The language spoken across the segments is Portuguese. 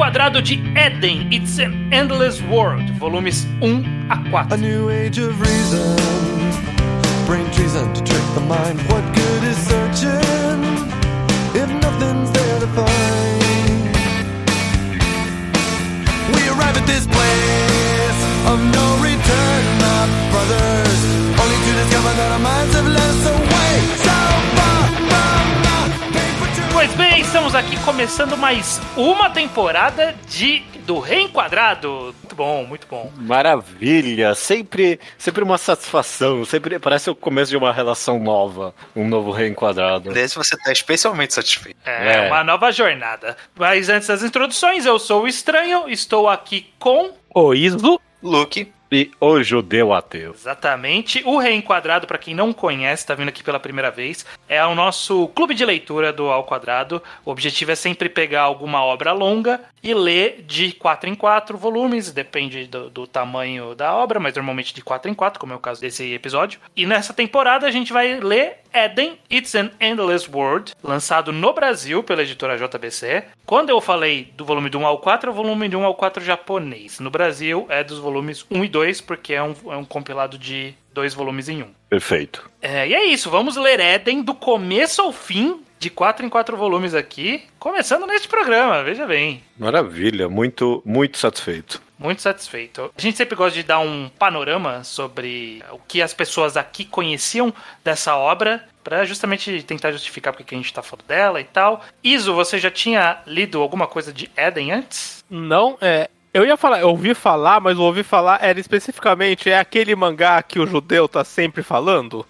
Reenquadrado de Eden, It's an Endless World, volumes 1 a 4. A new age of reason, brain treason to trick the mind. What good is searching if nothing's there to find? We arrive at this place of no return, my brothers, only to discover that our minds have away so Pois bem, estamos aqui começando mais uma temporada de do Reenquadrado. Muito bom, muito bom. Maravilha, sempre, sempre uma satisfação, sempre parece o começo de uma relação nova, um novo reenquadrado. Desse você tá especialmente satisfeito. É, É. uma nova jornada. Mas antes das introduções, eu sou o Estranho, estou aqui com O Iso. Luke, E o judeu ateu. Exatamente. O Reenquadrado, para quem não conhece, tá vindo aqui pela primeira vez, é o nosso clube de leitura do Ao Quadrado. O objetivo é sempre pegar alguma obra longa e ler de 4 em 4 volumes, depende do, do tamanho da obra, mas normalmente de 4 em 4, como é o caso desse episódio. E nessa temporada a gente vai ler Eden, It's an Endless World, lançado no Brasil pela editora JBC. Quando eu falei do volume do 1 ao 4, é o volume do 1 ao 4 japonês. No Brasil é dos volumes 1 e 2, porque é um, é um compilado de dois volumes em um. Perfeito. É, e é isso, vamos ler Eden do começo ao fim, de 4 em 4 volumes aqui, começando neste programa, veja bem. Maravilha, muito, muito satisfeito. Muito satisfeito. A gente sempre gosta de dar um panorama sobre o que as pessoas aqui conheciam dessa obra, para justamente tentar justificar porque que a gente tá falando dela e tal. Iso, você já tinha lido alguma coisa de Eden antes? Não, é. Eu ia falar, eu ouvi falar, mas o ouvi falar era especificamente é aquele mangá que o judeu tá sempre falando.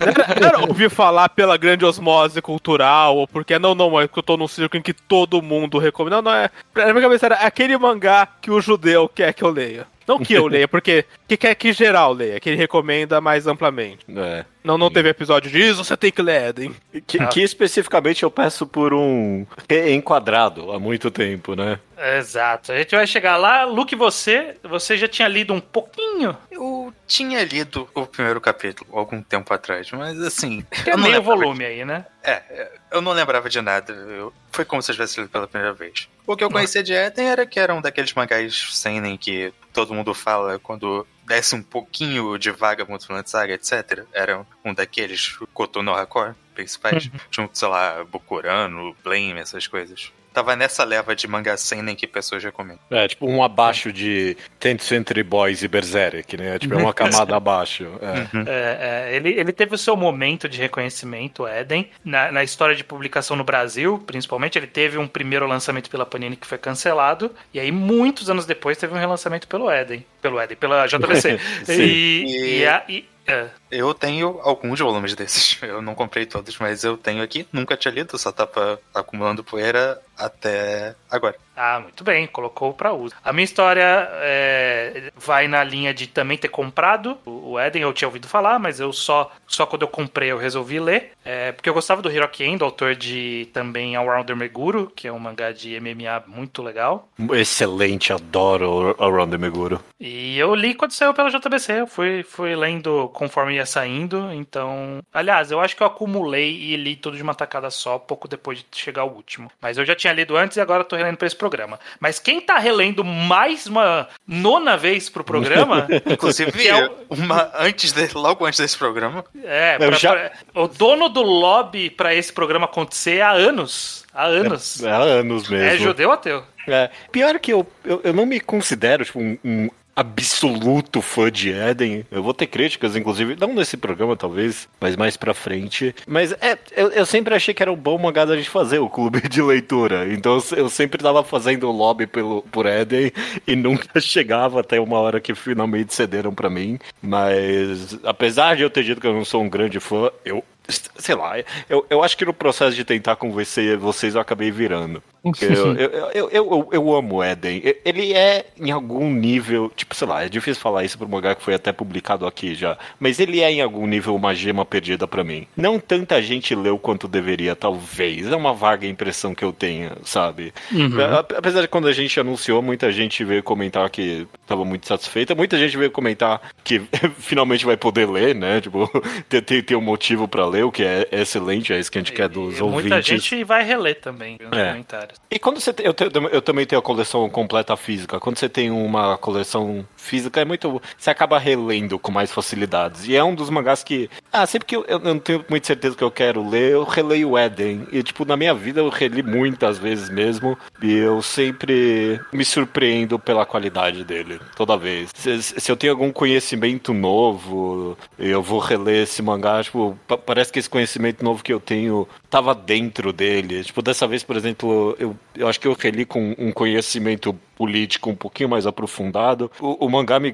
Era, era ouvir falar pela grande osmose cultural, ou porque não, não, é porque eu tô num círculo em que todo mundo recomenda. Não, não, é. Na minha cabeça era aquele mangá que o judeu quer que eu leia. Não que eu leia, porque que quer que geral leia, que ele recomenda mais amplamente. É. Não, não teve episódio disso, você tem que ler Eden. Que, Ah. que especificamente eu peço por um reenquadrado há muito tempo, né? Exato. A gente vai chegar lá. Luke, você, você já tinha lido um pouquinho? eu tinha lido o primeiro capítulo algum tempo atrás, mas assim. É não meio volume aí, né? de- É, é, eu não lembrava de nada. eu- foi como se eu tivesse lido pela primeira vez. O que eu conhecia de Eden era que era um daqueles mangás seinen que todo mundo fala quando desce um pouquinho de vaga muito Vinland Saga, etc. Era um daqueles Kotono Hakor principais, junto, sei lá, Bokurano, Blame, essas coisas. Tava nessa leva de mangá seinen que pessoas recomendam. É, tipo um abaixo de Tent Century Boys e Berserk, né? Tipo, é uma camada abaixo. É. É, é, ele, ele teve o seu momento de reconhecimento, Eden, na, na história de publicação no Brasil, principalmente. Ele teve um primeiro lançamento pela Panini que foi cancelado, e aí, muitos anos depois, teve um relançamento pelo Eden. Pelo Eden, pela JBC. Sim. e, E- e, a- e- é, Eu tenho alguns volumes desses. Eu não comprei todos, mas eu tenho aqui. Nunca tinha lido, só tava acumulando poeira até agora. Ah, muito bem, colocou pra uso. A minha história é, vai na linha de também ter comprado o Eden, eu tinha ouvido falar, mas eu só, só quando eu comprei eu resolvi ler. É, porque eu gostava do Hiroki Endo, autor de também Allrounder Meguro, que é um mangá de MMA muito legal. Excelente, adoro o Around the Meguro. E eu li quando saiu pela JBC, eu fui, fui lendo conforme ia saindo, então... Aliás, eu acho que eu acumulei e li tudo de uma tacada só, pouco depois de chegar ao último. Mas eu já tinha lido antes e agora tô relendo pra esse programa. Mas quem tá relendo mais uma nona vez pro programa... Inclusive, é o- uma, antes de, logo antes desse programa, É, pra- já- pra- o dono do lobby pra esse programa acontecer há anos. Há anos. É, há anos mesmo. É, judeu ateu. É, pior que eu, eu, eu não me considero tipo, um, um absoluto fã de Eden. Eu vou ter críticas, inclusive, não nesse programa, talvez, mas mais pra frente. Mas é, eu, eu sempre achei que era um bom mangá da gente fazer o clube de leitura. Então eu, sempre tava fazendo lobby pelo, por Eden e nunca chegava até uma hora que finalmente cederam pra mim. Mas apesar de eu ter dito que eu não sou um grande fã, eu. Sei lá, eu, eu acho que no processo de tentar convencer vocês eu acabei virando. Eu, eu, eu, eu, amo Eden. Ele é, em algum nível, tipo, sei lá, é difícil falar isso pro mangá que foi até publicado aqui já. Mas ele é, em algum nível, uma gema perdida pra mim. Não tanta gente leu quanto deveria, talvez. É uma vaga impressão que eu tenho, sabe? A- Apesar de quando a gente anunciou, muita gente veio comentar que tava muito satisfeita. Muita gente veio comentar que finalmente vai poder ler, né? Tipo, ter, ter, ter um motivo pra ler. Leu, que é excelente, é isso que a gente quer dos E ouvintes. Muita gente vai reler também nos É. comentários. E quando você tem, eu, te- eu também tenho a coleção completa física. Quando você tem uma coleção física, é muito. Você acaba relendo com mais facilidades. E é um dos mangás que. Ah, sempre que eu, eu não tenho muita certeza que eu quero ler, eu releio o Eden. E, tipo, na minha vida eu reli muitas vezes mesmo. E eu sempre me surpreendo pela qualidade dele, toda vez. Se, se eu tenho algum conhecimento novo, eu vou reler esse mangá, tipo, pa- parece que esse conhecimento novo que eu tenho tava dentro dele. Tipo, dessa vez, por exemplo, eu, eu acho que eu reli com um conhecimento político um pouquinho mais aprofundado. O, o mangá me,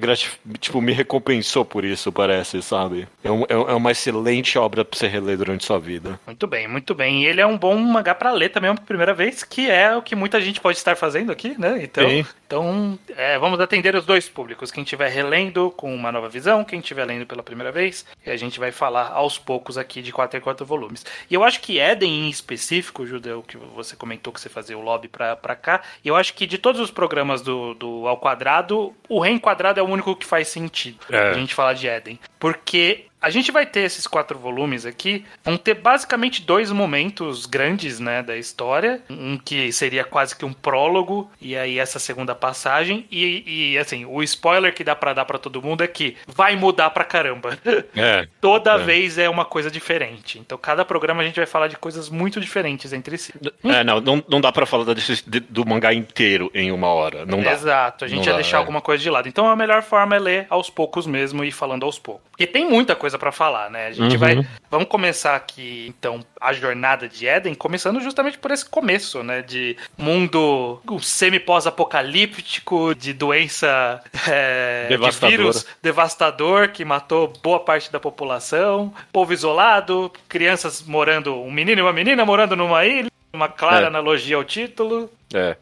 tipo, me recompensou por isso, parece, sabe? É, um- é uma excelente obra pra você reler durante sua vida. Muito bem, muito bem. E ele é um bom mangá pra ler também, pela primeira vez, que é o que muita gente pode estar fazendo aqui, né? Então, Sim. então é, vamos atender os dois públicos. Quem estiver relendo com uma nova visão, quem estiver lendo pela primeira vez. E a gente vai falar aos poucos aqui de 4 em 4 volumes. E eu acho que Eden em específico, Judeu, que você comentou que você fazia o lobby pra, pra cá, e eu acho que de todos os programas do, do Ao Quadrado, o Reenquadrado é o único que faz sentido. É. A gente falar de Eden. Porque a gente vai ter esses quatro volumes aqui, vão ter basicamente dois momentos grandes, né, da história, um que seria quase que um prólogo e aí essa segunda passagem e, e, assim, o spoiler que dá pra dar pra todo mundo é que vai mudar pra caramba. É. Toda É. vez é uma coisa diferente. Então cada programa a gente vai falar de coisas muito diferentes entre si. É, não, não, não dá pra falar da- de- do mangá inteiro em uma hora. Não dá. Exato, a gente Não ia dá, deixar é. alguma coisa de lado. Então a melhor forma é ler aos poucos mesmo e ir falando aos poucos. Porque tem muita coisa pra falar, né? A gente Uhum. vai. Vamos começar aqui, então, a jornada de Eden, começando justamente por esse começo, né? De mundo semi-pós-apocalíptico, de doença é, de vírus devastador que matou boa parte da população, povo isolado, crianças morando, um menino e uma menina morando numa ilha. Uma clara É. analogia ao título. É.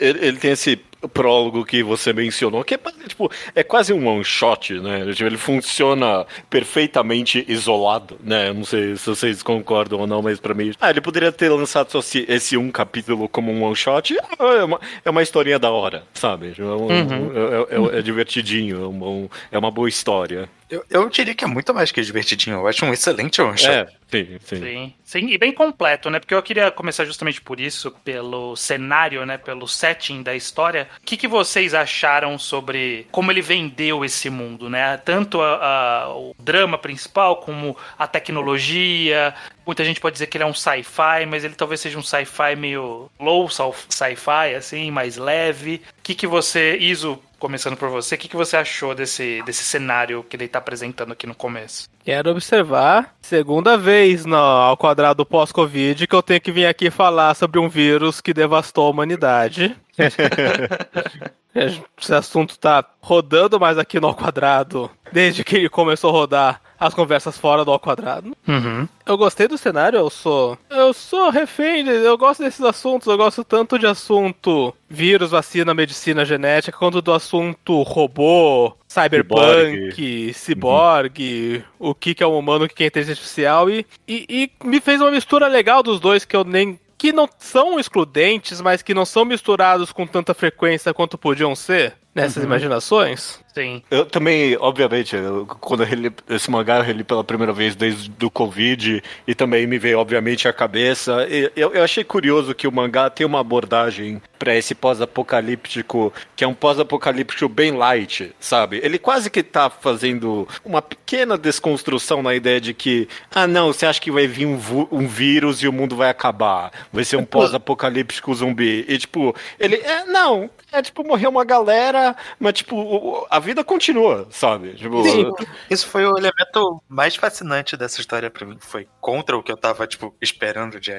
Ele tem esse prólogo que você mencionou, que é, tipo, é quase um one shot, né? Tipo, Ele funciona perfeitamente isolado, né? Eu não sei se vocês concordam ou não, mas pra mim. Ah, ele poderia ter lançado só esse, um capítulo como um one shot. É uma, é uma historinha da hora, sabe? É, um- é- é- é divertidinho, é, um bom- é uma boa história. Eu, eu diria que é muito mais que divertidinho. Eu acho um excelente one shot. É, sim, sim. Sim, sim, e bem completo, né? Porque eu queria começar justamente por isso, pelo cenário, né? Pelo setting da história. O que, que vocês acharam sobre como ele vendeu esse mundo, né? Tanto a- a- o drama principal como a tecnologia. Muita gente pode dizer que ele é um sci-fi, mas ele talvez seja um sci-fi meio low sci-fi, assim, mais leve. O que, que você, Iso, começando por você, o que, que você achou desse, desse cenário que ele tá apresentando aqui no começo? Quero observar, segunda vez no, ao quadrado pós-Covid, que eu tenho que vir aqui falar sobre um vírus que devastou a humanidade. Esse assunto tá rodando mais aqui no ao quadrado, desde que ele começou a rodar as conversas fora do ao quadrado. Uhum. Eu gostei do cenário, eu sou. Eu sou refém, eu gosto desses assuntos, eu gosto tanto de assunto vírus, vacina, medicina genética, quanto do assunto robô, cyberpunk, ciborgue, o que, que é um humano, o que que é inteligência artificial, e, e, e me fez uma mistura legal dos dois que eu nem. que não são excludentes, mas que não são misturados com tanta frequência quanto podiam ser nessas imaginações. Sim. Eu também, obviamente, eu- quando eu reli esse mangá, eu reli pela primeira vez desde o Covid e também me veio, obviamente, à cabeça. E Eu, eu achei curioso que o mangá tem uma abordagem pra esse pós-apocalíptico, que é um pós-apocalíptico bem light, sabe? Ele quase que tá fazendo uma pequena desconstrução na ideia de que, ah, não, você acha que vai vir um, um vírus e o mundo vai acabar? Vai ser um pós-apocalíptico zumbi. E, tipo, ele, é, não, é tipo, morreu uma galera, mas, tipo, o- o- a vida continua, sabe? Tipo, Sim, isso foi o elemento mais fascinante dessa história pra mim. Foi contra o que eu tava, tipo, esperando de.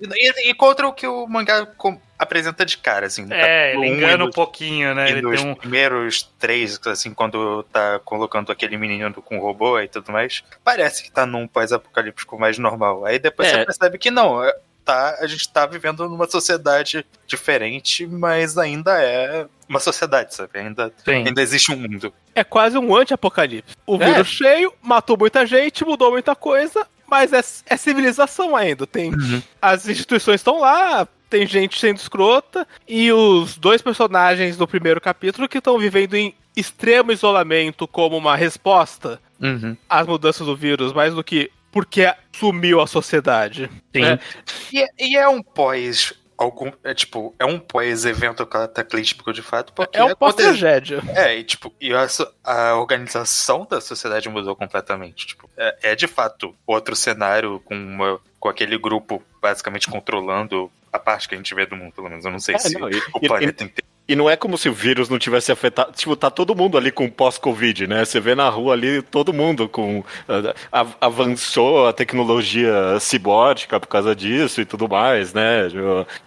E, e contra o que o mangá com- apresenta de cara, assim. É, capítulo ele um engana um pouquinho, né? E Ele nos tem um. primeiros três, assim, quando tá colocando aquele menino com robô e tudo mais, parece que tá num pós-apocalíptico mais normal. Aí depois É. você percebe que não, é- tá, a gente tá vivendo numa sociedade diferente, mas ainda é uma sociedade, sabe? Ainda, Sim. ainda existe um mundo. É quase um anti-apocalipse. O É. vírus cheio, matou muita gente, mudou muita coisa, mas é, é civilização ainda. Tem As instituições estão lá, tem gente sendo escrota, e os dois personagens do primeiro capítulo que estão vivendo em extremo isolamento como uma resposta Uhum. às mudanças do vírus, mais do que porque sumiu a sociedade. Sim. É. E, é- e é um pós. Algum, é tipo, é um pós-evento cataclísmico de fato, porque É um pós-tragédia. É, e tipo, e a, a organização da sociedade mudou completamente. Tipo, é, é de fato outro cenário com, uma, com aquele grupo basicamente controlando a parte que a gente vê do mundo, pelo menos. Eu não sei É, se não, e- o e- planeta inteiro. E não é como se o vírus não tivesse afetado. Tipo, tá todo mundo ali com pós-Covid, né? Você vê na rua ali todo mundo com. ah, av- avançou a tecnologia cibótica por causa disso e tudo mais, né?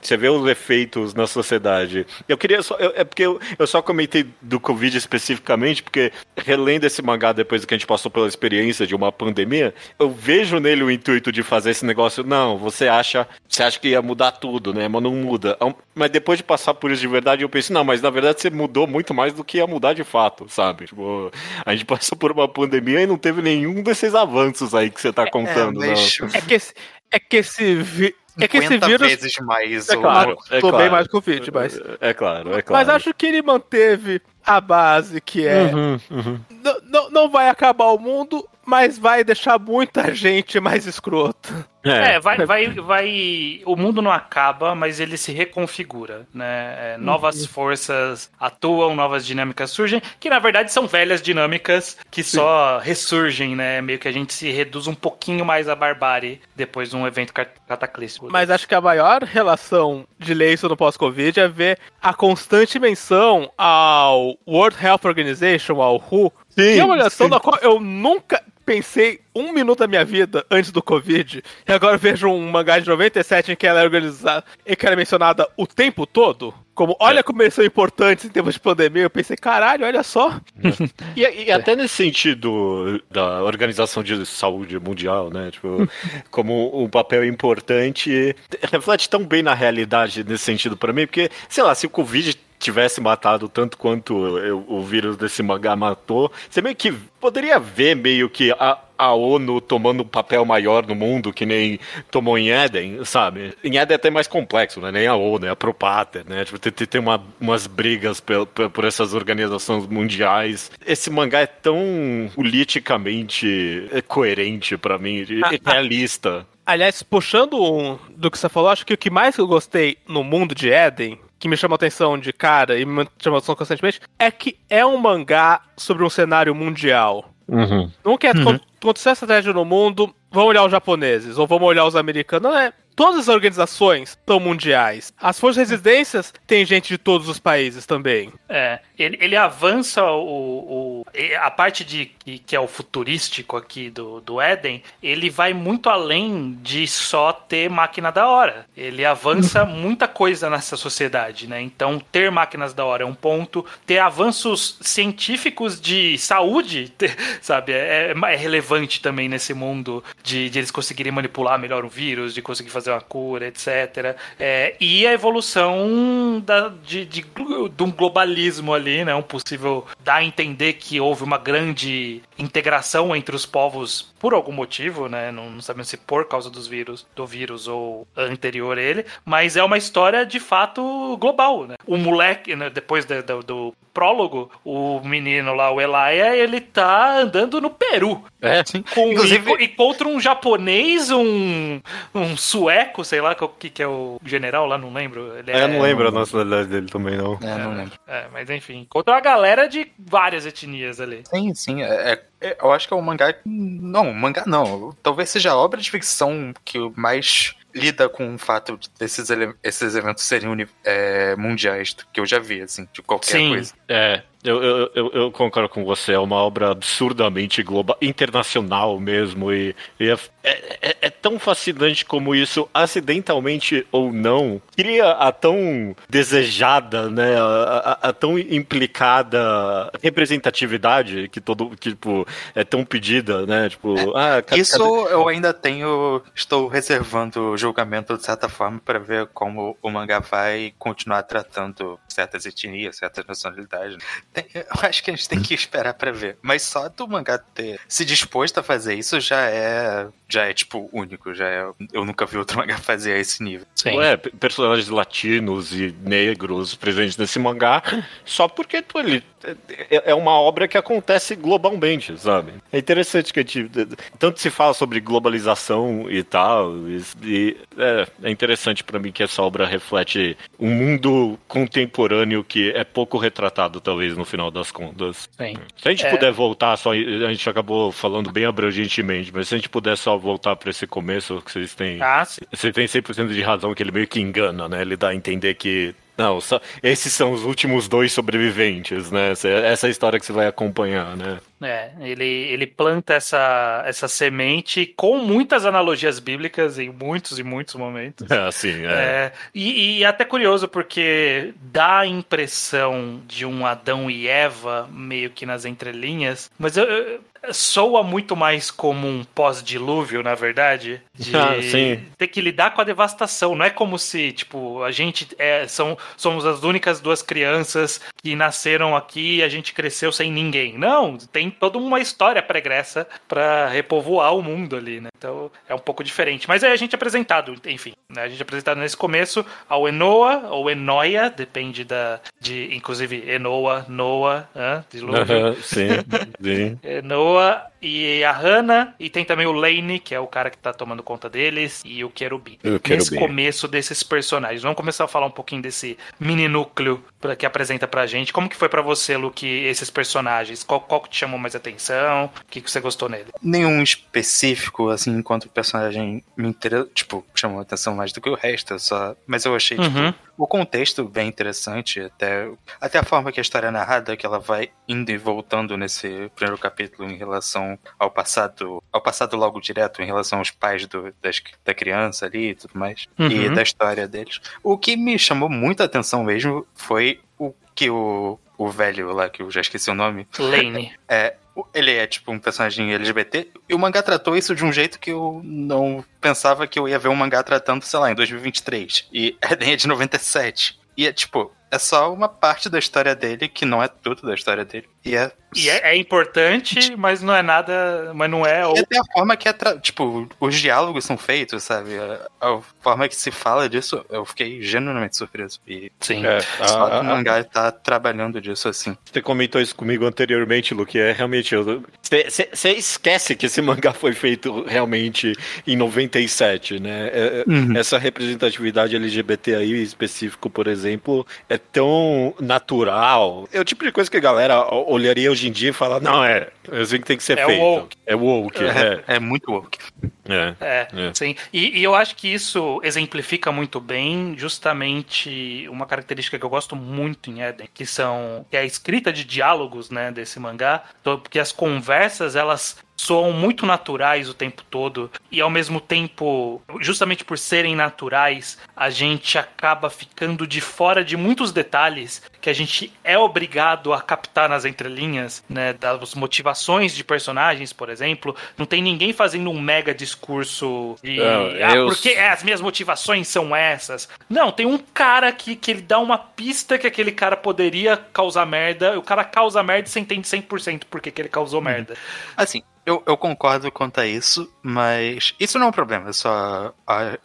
Você vê os efeitos na sociedade. Eu queria só. eu- é porque eu, eu só comentei do Covid especificamente, porque relendo esse mangá depois que a gente passou pela experiência de uma pandemia, eu vejo nele o intuito de fazer esse negócio. Não, você acha. Você acha que ia mudar tudo, né? Mas não muda. Mas depois de passar por isso de verdade, eu pensei, não, mas na verdade você mudou muito mais do que ia mudar de fato, sabe? Tipo, a gente passou por uma pandemia e não teve nenhum desses avanços aí que você tá contando, é, mas não. É que esse, é que esse, vi- é que esse 50 vírus vezes mais. É o- claro. É Matou claro. bem mais o Covid, mas. É claro, é claro. Mas acho que ele manteve a base que é. Uhum, uhum. Não- não vai acabar o mundo, mas vai deixar muita gente mais escrota. É, vai, vai, vai. O mundo não acaba, mas ele se reconfigura, né? É, novas forças atuam, novas dinâmicas surgem, que na verdade são velhas dinâmicas que só ressurgem, né? Meio que a gente se reduz um pouquinho mais à barbárie depois de um evento cat- cataclístico. Mas acho que a maior relação de Leison no pós-Covid é ver a constante menção ao World Health Organization, ao WHO, que é uma organização da qual eu nunca pensei um minuto da minha vida antes do Covid, e agora vejo um mangá de 97 em que ela é organizada e que ela é mencionada o tempo todo. Como, olha como eles são importantes em termos de pandemia, eu pensei, caralho, olha só. E, e até nesse sentido da Organização de Saúde Mundial, né? Tipo, como um papel importante, reflete tão bem na realidade nesse sentido pra mim, porque, sei lá, se o Covid tivesse matado tanto quanto eu- o vírus desse mangá matou, você meio que poderia ver meio que a, a ONU tomando um papel maior no mundo, que nem tomou em Éden, sabe? Em Éden é até mais complexo, né? Nem a ONU, é a Propater, né? Tipo, tem, tem- uma- umas brigas pel- por, essas organizações mundiais. Esse mangá é tão politicamente coerente pra mim, Ah, realista. Aliás, puxando um do que você falou, acho que o que mais eu gostei no mundo de Eden, que me chamou a atenção de cara e me chamou a atenção constantemente, é que é um mangá sobre um cenário mundial. Não quer Uhum. acontecer essa tragédia no mundo, vamos olhar os japoneses ou vamos olhar os americanos. Não é. Todas as organizações são mundiais. As forças de resistências tem gente de todos os países também. É, ele, ele avança o, o- a parte de que, que é o futurístico aqui do, do Éden, ele vai muito além de só ter máquina da hora. Ele avança muita coisa nessa sociedade, né? Então, ter máquinas da hora é um ponto, ter avanços científicos de saúde, ter- sabe, é, é relevante também nesse mundo de, de eles conseguirem manipular melhor o vírus, de conseguir fazer uma cura, etc. É, e a evolução da, de, de, de um globalismo ali, né? Um possível dar a entender que houve uma grande integração entre os povos por algum motivo, né? Não, não sabemos se por causa dos vírus, do vírus ou anterior a ele, mas é uma história de fato global, né? O moleque, né, depois do prólogo, o menino lá, o Elaia, ele tá andando no Peru. É, Com, Inclusive- e, e contra um japonês, um, um sueco, sei lá o que, que é o general lá, não lembro. Ele É, eu não lembro a nacionalidade dele também, não. É, não lembro. É, mas enfim, contra uma galera de várias etnias ali. Sim, sim. É, é- é- eu acho que é um mangá. Não, mangá não. Talvez seja a obra de ficção que mais lida com o fato desses esses eventos serem é, mundiais que eu já vi, assim, de qualquer Sim. coisa. É, eu, eu, eu, eu concordo com você, é uma obra absurdamente global, internacional mesmo, e, e é, é, é tão fascinante como isso, acidentalmente ou não, cria a tão desejada, né, a, a- a tão implicada representatividade que todo, que, tipo, é tão pedida, né, tipo, ah, cadê- Isso cadê- eu ainda tenho. Estou reservando o julgamento de certa forma para ver como o mangá vai continuar tratando certas etnias, certas nacionalidades. Tem- eu acho que a gente tem que esperar pra ver. Mas só do mangá ter se disposto a fazer isso já é. Já é, tipo, único. Já é, eu nunca vi outro mangá fazer a esse nível. Sim. Ué, pe- personagens latinos e negros presentes nesse mangá, só porque pô, ele é- é uma obra que acontece globalmente, sabe? É interessante que a gente, tanto se fala sobre globalização e tal, e, e é, é interessante pra mim que essa obra reflete um mundo contemporâneo que é pouco retratado, talvez, no final das contas. Sim. Se a gente É. puder voltar só, a gente acabou falando bem abrangentemente, mas se a gente puder só voltar pra esse começo que vocês têm Ah, sim. você tem 100% de razão que ele meio que engana, né? Ele dá a entender que. Não, só, esses são os últimos dois sobreviventes, né? Essa- Essa é a história que você vai acompanhar, né? É, ele, ele planta essa, essa semente com muitas analogias bíblicas em muitos e muitos momentos. É assim, é. É, e, e é até curioso porque dá a impressão de um Adão e Eva meio que nas entrelinhas, mas eu, eu- soa muito mais como um pós-dilúvio, na verdade, de Ah, sim. ter que lidar com a devastação. Não é como se, tipo, a gente é, são, somos as únicas duas crianças que nasceram aqui e a gente cresceu sem ninguém. Não, tem toda uma história pregressa pra repovoar o mundo ali, né? Então é um pouco diferente. Mas aí a gente é apresentado, enfim, né? A gente é apresentado nesse começo ao Enoa ou Enoia, depende da. de Inclusive Enoa, Noa, dilúvio. Aham, sim, sim. É, boa e a Hannah, e tem também o Lane, que é o cara que tá tomando conta deles, e o Querubim. O Nesse começo desses personagens. Vamos começar a falar um pouquinho desse mini núcleo pra- que apresenta pra gente. Como que foi pra você, Luke, esses personagens? Qual, qual que te chamou mais atenção? O que, que você gostou nele? Nenhum específico, assim, enquanto o personagem me interessou, tipo, chamou atenção mais do que o resto, só. Mas eu achei, tipo, Uhum. o contexto bem interessante, até, até a forma que a história é narrada, que ela vai indo e voltando nesse primeiro capítulo em relação ao passado, ao passado logo direto, em relação aos pais do, das, da criança ali e tudo mais, e Uhum. da história deles. O que me chamou muita atenção mesmo foi o que o, o velho lá, que eu já esqueci o nome, Lane. é, ele é tipo um personagem LGBT, e o mangá tratou isso de um jeito que eu não pensava que eu ia ver um mangá tratando, sei lá, em 2023. E Eden é de 97. E é tipo, é só uma parte da história dele que não é tudo da história dele. E é. E é, é importante, mas não é nada. Mas não é. E Ou... até a forma que é. tra- Tipo, os diálogos são feitos, sabe? A, a forma que se fala disso, eu fiquei genuinamente surpreso. E Sim. É, só a- que o a- mangá tá trabalhando disso assim. Você comentou isso comigo anteriormente, Luke. É realmente. Você esquece que esse mangá foi feito realmente em 97, né? É- é- Uhum. Essa representatividade LGBT aí específico, por exemplo, é tão natural. É o tipo de coisa que a galera olharia hoje em dia e fala: não, é, é assim que tem que ser É feito. woke. É woke. É, É, é muito woke. é. É, É. sim. E, e eu acho que isso exemplifica muito bem justamente uma característica que eu gosto muito em Eden, que são que é a escrita de diálogos, né, desse mangá, Então, porque as conversas elas soam muito naturais o tempo todo e ao mesmo tempo, justamente por serem naturais, a gente acaba ficando de fora de muitos detalhes que a gente é obrigado a captar nas entrelinhas, né, das motivações de personagens, por exemplo. Não tem ninguém fazendo um mega discurso de Não, ah, eu- porque as minhas motivações são essas. Não, tem um cara que, que ele dá uma pista que aquele cara poderia causar merda, o cara causa merda e você entende 100% por que que ele causou merda. Assim, eu, eu concordo quanto a isso, mas isso não é um problema, é só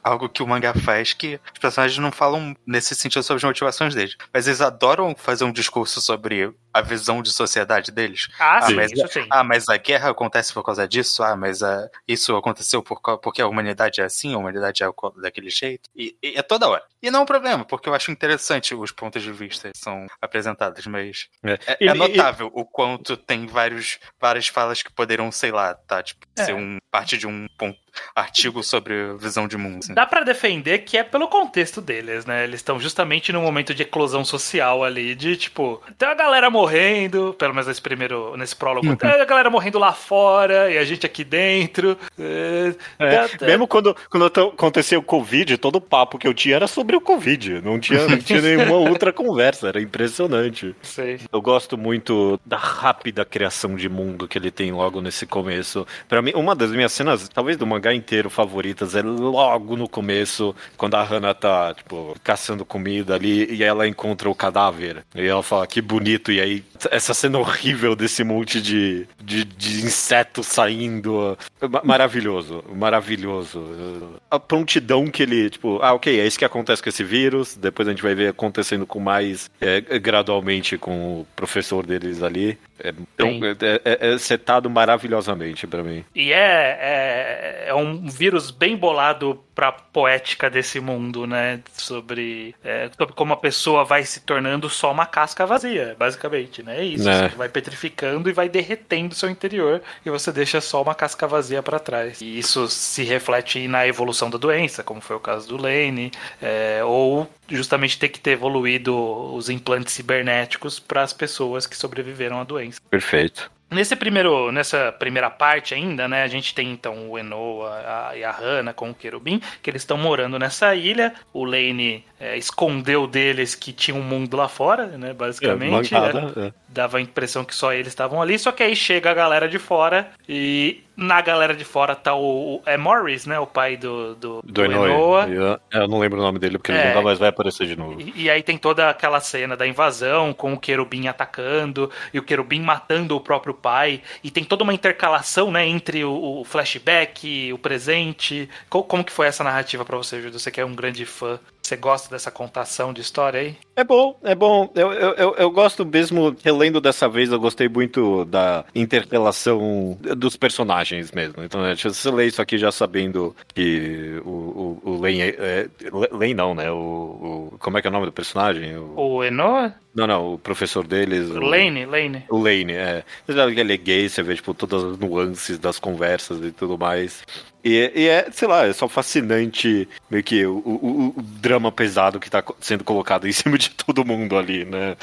algo que o mangá faz que os personagens não falam nesse sentido sobre as motivações deles. Mas eles adoram fazer um discurso sobre a visão de sociedade deles. Ah, sim, mas, sim. ah, mas a guerra acontece por causa disso? Ah, mas ah, isso aconteceu por, porque a humanidade é assim, a humanidade é daquele jeito? E, e é toda hora. E não é um problema, porque eu acho interessante os pontos de vista que são apresentados, mas É. é, E- é e- notável o quanto tem vários, várias falas que poderiam, sei lá, tá? Tipo, É. ser um, parte de um ponto, artigo sobre visão de mundo. assim. Dá pra defender que é pelo contexto deles, né? Eles estão justamente num momento de eclosão social ali, de tipo, tem a galera morrendo, pelo menos nesse primeiro, nesse prólogo, tem a galera morrendo lá fora e a gente aqui dentro. É, É, tá- mesmo quando, quando aconteceu o Covid, todo o papo que eu tinha era sobre o Covid. Não tinha, não tinha nenhuma outra conversa, era impressionante. Sei. Eu gosto muito da rápida criação de mundo que ele tem logo nesse começo. Pra mim, uma das minhas cenas, talvez do mangá mangá inteiro favoritas é logo no começo, quando a Hana tá, tipo, caçando comida ali e ela encontra o cadáver. E ela fala, que bonito, e aí essa cena horrível desse monte de, de, de insetos saindo. Ma- Maravilhoso, maravilhoso. A prontidão que ele, tipo, ah, ok, é isso que acontece com esse vírus, depois a gente vai ver acontecendo com mais é, gradualmente com o professor deles ali. É, tão- Sim. é, é- é setado maravilhosamente pra mim. E é, é, é um vírus bem bolado pra poética desse mundo, né? Sobre, é, sobre como a pessoa vai se tornando só uma casca vazia, basicamente, né? É isso. É. Você vai petrificando e vai derretendo seu interior e você deixa só uma casca vazia pra trás. E isso se reflete na evolução da doença, como foi o caso do Lane, é, ou justamente ter que ter evoluído os implantes cibernéticos para as pessoas que sobreviveram à doença. Perfeito. Nesse primeiro, nessa primeira parte ainda, né, a gente tem então o Enoa a- e a Hana com o Querubim, que eles estão morando nessa ilha. O Lane é, escondeu deles que tinha um mundo lá fora, né, basicamente. né? Mancada, é. Dava a impressão que só eles estavam ali, só que aí chega a galera de fora e na galera de fora tá o, é Morris, né, o pai do do, Do Enoa. Enoa. Eu, eu não lembro o nome dele, porque ele É. nunca mais vai aparecer de novo. E, e aí tem toda aquela cena da invasão, com o querubim atacando, e o querubim matando o próprio pai, e tem toda uma intercalação, né, entre o, o flashback, o presente. Co- como que foi essa narrativa pra você, Júlio? Você que é um grande fã, você gosta dessa contação de história aí? É bom, é bom. Eu, eu, eu, eu gosto mesmo, relendo dessa vez, eu gostei muito da interrelação dos personagens mesmo. Então, você lê isso aqui já sabendo que o, o, o Lane. É, é, Lane não, né? O, o- como é que é o nome do personagem? O- O Enoa? não, não, o professor deles. o- Lane, Lane. O Lane, é. Você já vê que ele é gay, você vê, tipo, todas as nuances das conversas e tudo mais. E, e é, sei lá, é só fascinante meio que o, o- o drama pesado que tá sendo colocado em cima de todo mundo ali, né?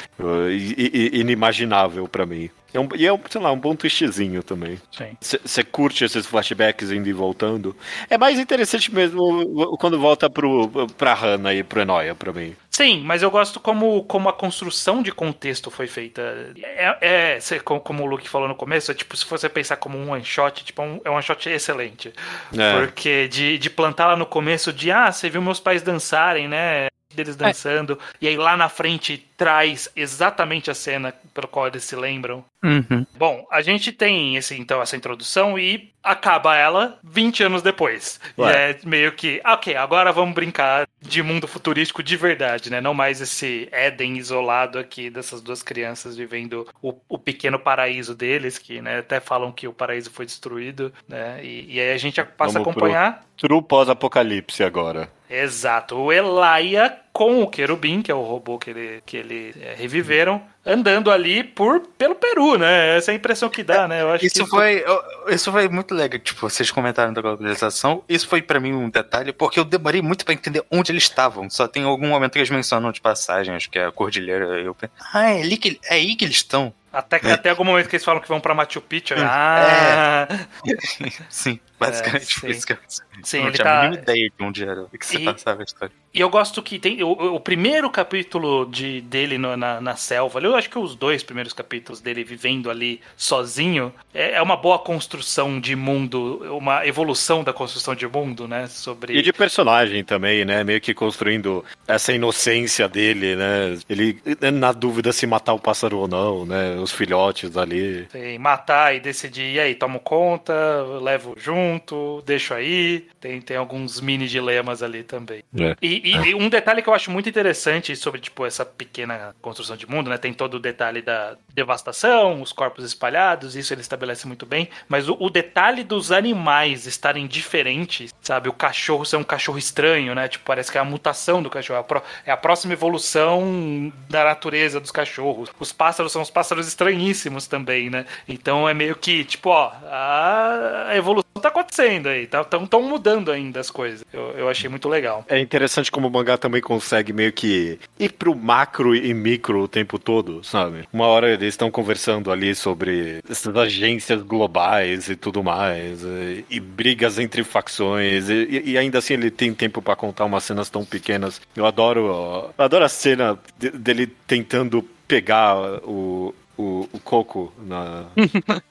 E- e- inimaginável pra mim. É um, e é, um, sei lá, um bom twistzinho também. Você curte esses flashbacks indo e voltando. É mais interessante mesmo quando volta pro, pra Hannah e pro Enoia, pra mim. Sim, mas eu gosto como, como a construção de contexto foi feita. É, é como o Luke falou no começo, é tipo, se você pensar como um one shot, tipo, é um, é um one shot excelente. É. Porque de, de plantar lá no começo de, ah, você viu meus pais dançarem, né? Deles dançando, e aí lá na frente traz exatamente a cena pelo qual eles se lembram. Uhum. Bom, a gente tem esse, então essa introdução e acaba ela 20 anos depois. E é meio que, ok, agora vamos brincar de mundo futurístico de verdade, né? Não mais esse Éden isolado aqui dessas duas crianças vivendo o, o pequeno paraíso deles, que né, até falam que o paraíso foi destruído, né? E, e aí a gente passa a Vamos pro- acompanhar. True pós-apocalipse agora. Exato, o Elaia com o Querubim, que é o robô que ele, que ele é, reviveram, andando ali por pelo Peru, né? Essa é a impressão que dá, né? Eu acho Isso foi, isso foi muito legal. Tipo, vocês comentaram da globalização. Isso foi pra mim um detalhe, porque eu demorei muito pra entender onde eles estavam. Só tem algum momento que eles mencionam de passagem, acho que é a cordilheira. Eu ah, é, ali que, é aí que eles estão. Até, É. até algum momento que eles falam que vão pra Machu Picchu. Hum, Ah, Sim, basicamente É, foi isso que eu sim, não ele tinha tá. a mínima ideia de onde era, que se E- passava a história. E eu gosto que tem o, o primeiro capítulo de, dele no- na, na selva, eu acho que os dois primeiros capítulos dele vivendo ali sozinho, é, é uma boa construção de mundo, uma evolução da construção de mundo, né? Sobre. E de personagem também, né? Meio que construindo essa inocência dele, né? Ele na dúvida se matar o pássaro ou não, né? Os filhotes ali. Tem matar e decidir, e aí, tomo conta, levo junto, deixo aí. Tem, tem alguns mini dilemas ali também. É. E, e- e um detalhe que eu acho muito interessante sobre, tipo, essa pequena construção de mundo, né? Tem todo o detalhe da devastação, os corpos espalhados, isso ele estabelece muito bem. Mas o, o detalhe dos animais estarem diferentes, sabe? O cachorro ser um cachorro estranho, né? Tipo, parece que é a mutação do cachorro. É a, pró- é a próxima evolução da natureza dos cachorros. Os pássaros são os pássaros estranhíssimos também, né? Então é meio que, tipo, ó, a evolução tá acontecendo aí. Tá, tão, tão mudando ainda as coisas. Eu, eu achei muito legal. É interessante como o mangá também consegue meio que ir pro macro e micro o tempo todo, sabe? Uma hora eles estão conversando ali sobre essas agências globais e tudo mais, e, e brigas entre facções, e, e ainda assim ele tem tempo pra contar umas cenas tão pequenas. Eu adoro, eu adoro a cena de- dele tentando pegar o, o o, coco na.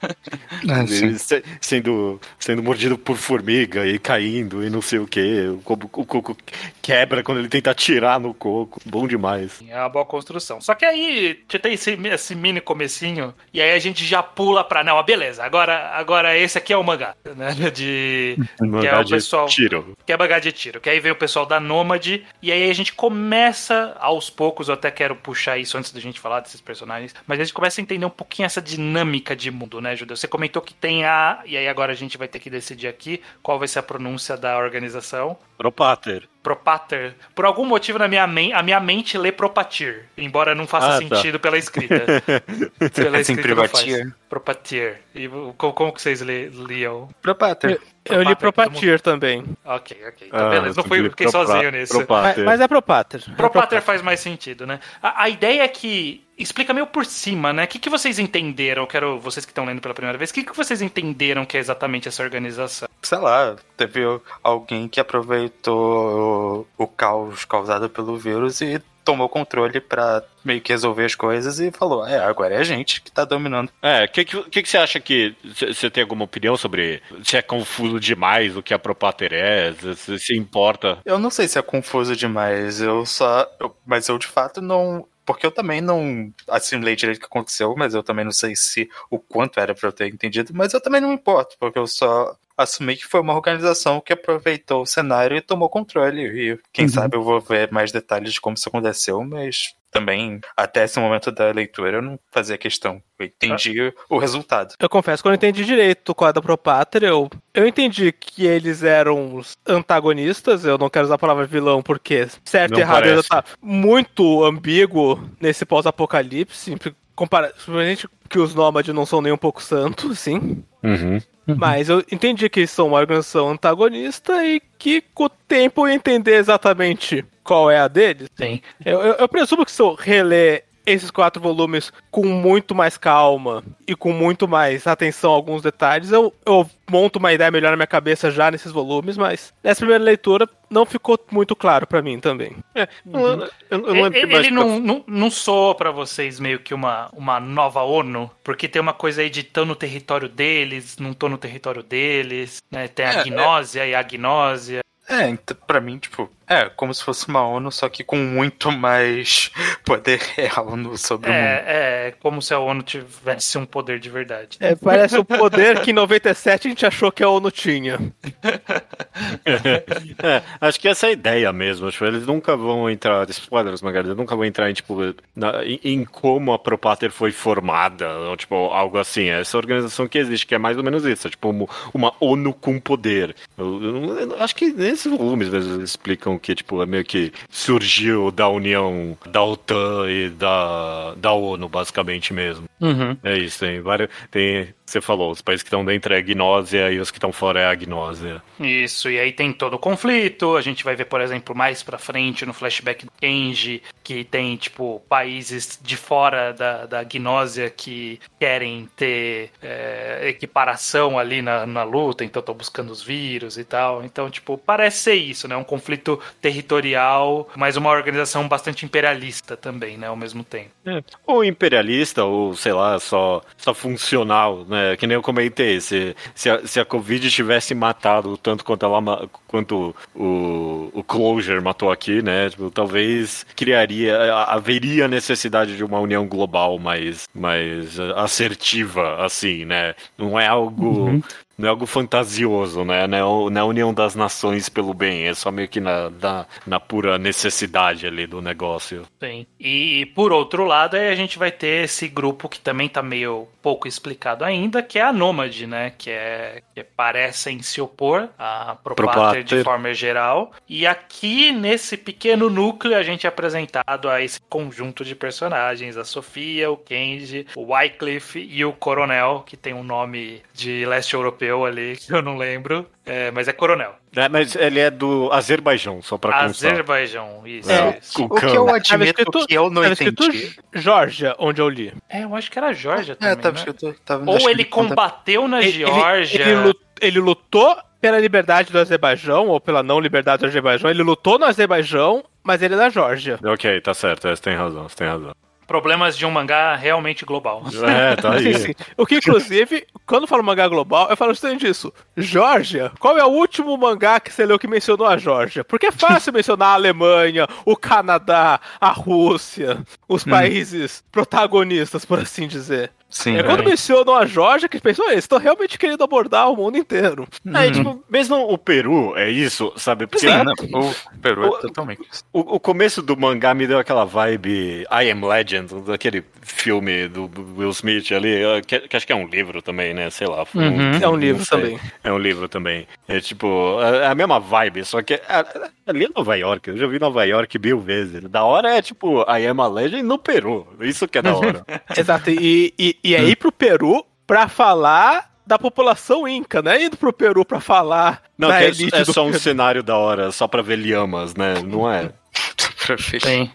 Ah, sendo, sendo mordido por formiga e caindo e não sei o que. O, coco- o coco quebra quando ele tenta atirar no coco. Bom demais. É uma boa construção. Só que aí te tem esse, esse mini comecinho, e aí a gente já pula pra. Não, beleza, agora, agora esse aqui é o mangá, né? De. Que é o de pessoal. tiro. Que é mangá de tiro. Que aí vem o pessoal da Nômade, e aí a gente começa aos poucos, eu até quero puxar isso antes da gente falar desses personagens, mas a gente começa a entender um pouquinho essa dinâmica de mundo, né, Judeu? Você comentou que tem a. E aí agora a gente vai ter que decidir aqui qual vai ser a pronúncia da organização. Propater. Propater. Por algum motivo na minha mente, a minha mente lê Propatir, embora não faça Ah, tá. sentido pela escrita. pela Assim, escrita não faz. Privatir. Propatir. E como, como que vocês lê, liam? Propater. Eu li Propater, Propatir também. Ok, ok. Então, beleza, não fui Ah, fiquei sozinho nisso. Mas, Propater. mas é Propater. É Propater faz mais sentido, né? A, a ideia é que. Explica meio por cima, né? O que, que vocês entenderam? Eu quero, vocês que estão lendo pela primeira vez, o que, que vocês entenderam que é exatamente essa organização? sei lá, teve alguém que aproveitou o caos causado pelo vírus e tomou controle pra meio que resolver as coisas e falou: é, agora é a gente que tá dominando. É, o que, que, que você acha que. Você tem alguma opinião sobre se é confuso demais o que a Propater é? Se, se- importa? Eu não sei se é confuso demais, eu só. eu- mas eu de fato não. Porque eu também não assimilei direito o que aconteceu, mas eu também não sei se o quanto era pra eu ter entendido, mas eu também não importo, porque eu só assumi que foi uma organização que aproveitou o cenário e tomou controle. E quem sabe eu vou ver mais detalhes de como isso aconteceu, mas também, até esse momento da leitura, eu não fazia questão. Eu entendi o resultado. Eu confesso que eu não entendi direito o quadro da Propater. Eu, eu entendi que eles eram os antagonistas. Eu não quero usar a palavra vilão porque certo Não e errado ainda tá muito ambíguo nesse pós-apocalipse. Compara- Simplesmente que os nômades não são nem um pouco santos, sim. Uhum. Mas eu entendi que são uma organização antagonista e que com o tempo eu ia entender exatamente qual é a deles. Sim. Eu, eu- eu presumo que se eu reler esses quatro volumes com muito mais calma e com muito mais atenção a alguns detalhes, eu, eu monto uma ideia melhor na minha cabeça já nesses volumes, mas nessa primeira leitura não ficou muito claro pra mim também. É, eu, eu- eu não lembro Ele, ele não, não, não soa pra vocês meio que uma, uma nova ONU, porque tem uma coisa aí de tão no território deles, não tô no território deles, né? Tem a É, gnósia e a agnósia. É, então, pra mim, tipo, é como se fosse uma ONU, só que com muito mais poder real no, sobre o mundo. É, é como se a ONU tivesse um poder de verdade. É, parece o poder que em 97 a gente achou que a ONU tinha. É, acho que essa é a ideia mesmo. Tipo, eles nunca vão entrar. Spoilers, Magali, eles nunca vão entrar em, tipo, na- em, em como a Propater foi formada, ou, tipo, algo assim. É Essa organização que existe, que é mais ou menos isso. é, tipo, uma, uma ONU com poder. Eu, eu- eu acho que nesses volumes eles explicam que, tipo, é meio que surgiu da união da OTAN e da, da ONU, basicamente mesmo. Uhum. É isso, tem vários. Tem, você falou, os países que estão dentro é a gnósia e os que estão fora é a agnósia. Isso, e aí tem todo o conflito. A gente vai ver, por exemplo, mais pra frente no flashback do Kenji, que tem, tipo, países de fora da, da gnósia que querem ter é, equiparação ali na, na luta, então estão buscando os vírus e tal. Então, tipo, parece ser isso, né? Um conflito territorial, mas uma organização bastante imperialista também, né? Ao mesmo tempo. É. Ou imperialista, ou sei lá, só, só funcional, né? Que nem eu comentei, se, se, a, se a Covid tivesse matado tanto quanto, ela, quanto o, o Closure matou aqui, né? Tipo, talvez criaria, haveria necessidade de uma união global mais, mais assertiva, assim, né? Não é algo. Não é algo fantasioso, né? Não é, não é a união das nações pelo bem, é só meio que na, na, na pura necessidade ali do negócio. Sim. E por outro lado, aí a gente vai ter esse grupo que também tá meio pouco explicado ainda, que é a Nômade, né? Que é que parecem se opor a Propater. de forma geral. E aqui nesse pequeno núcleo a gente é apresentado a esse conjunto de personagens, a Sofia, o Kenji, o Wycliffe e o Coronel, que tem um nome de leste europeu ali que eu não lembro, é, mas é Coronel. É, mas ele é do Azerbaijão, só pra constar. Azerbaijão, isso, É, isso. O que eu admito escrito- que eu não entendi. Georgia, onde eu li. É, eu acho que era Georgia também, É, tava né? escrito. Tava, Ou ele conta- combateu na Ele- Geórgia. Ele, ele lu- ele lutou pela liberdade do Azerbaijão, ou pela não liberdade do Azerbaijão. Ele lutou no Azerbaijão, mas ele é da Geórgia. Ok, tá certo, é, você tem razão, você tem razão. Problemas de um mangá realmente global. É, tá aí. Sim, sim. O que, inclusive, quando eu falo mangá global, eu falo justamente disso. Georgia, qual é o último mangá que você leu que mencionou a Georgia? Porque é fácil mencionar a Alemanha, o Canadá, a Rússia, os países protagonistas, por assim dizer. Sim, É quando mencionam a Georgia que pensam, eles estão realmente querendo abordar o mundo inteiro. É, tipo, mesmo o Peru é isso, sabe? Porque Sim, não, o Peru O- é totalmente isso. o, o começo do mangá me deu aquela vibe I Am Legend, daquele filme do Will Smith ali, eh, que, que acho que é um livro também, né? Sei lá. foi Uhum. É um livro também. É um livro também. É tipo, é a mesma vibe, só que ali é Nova York, eu já vi Nova York mil vezes. Da hora é tipo I Am a Legend no Peru. Isso que é da hora. Exato, e, e, e é ir pro Peru pra falar da população inca, né? Indo pro Peru pra falar Não, da que é, elite é do só um Peru. cenário da hora, só pra ver lhamas, né? Não é? Perfeito. Sim.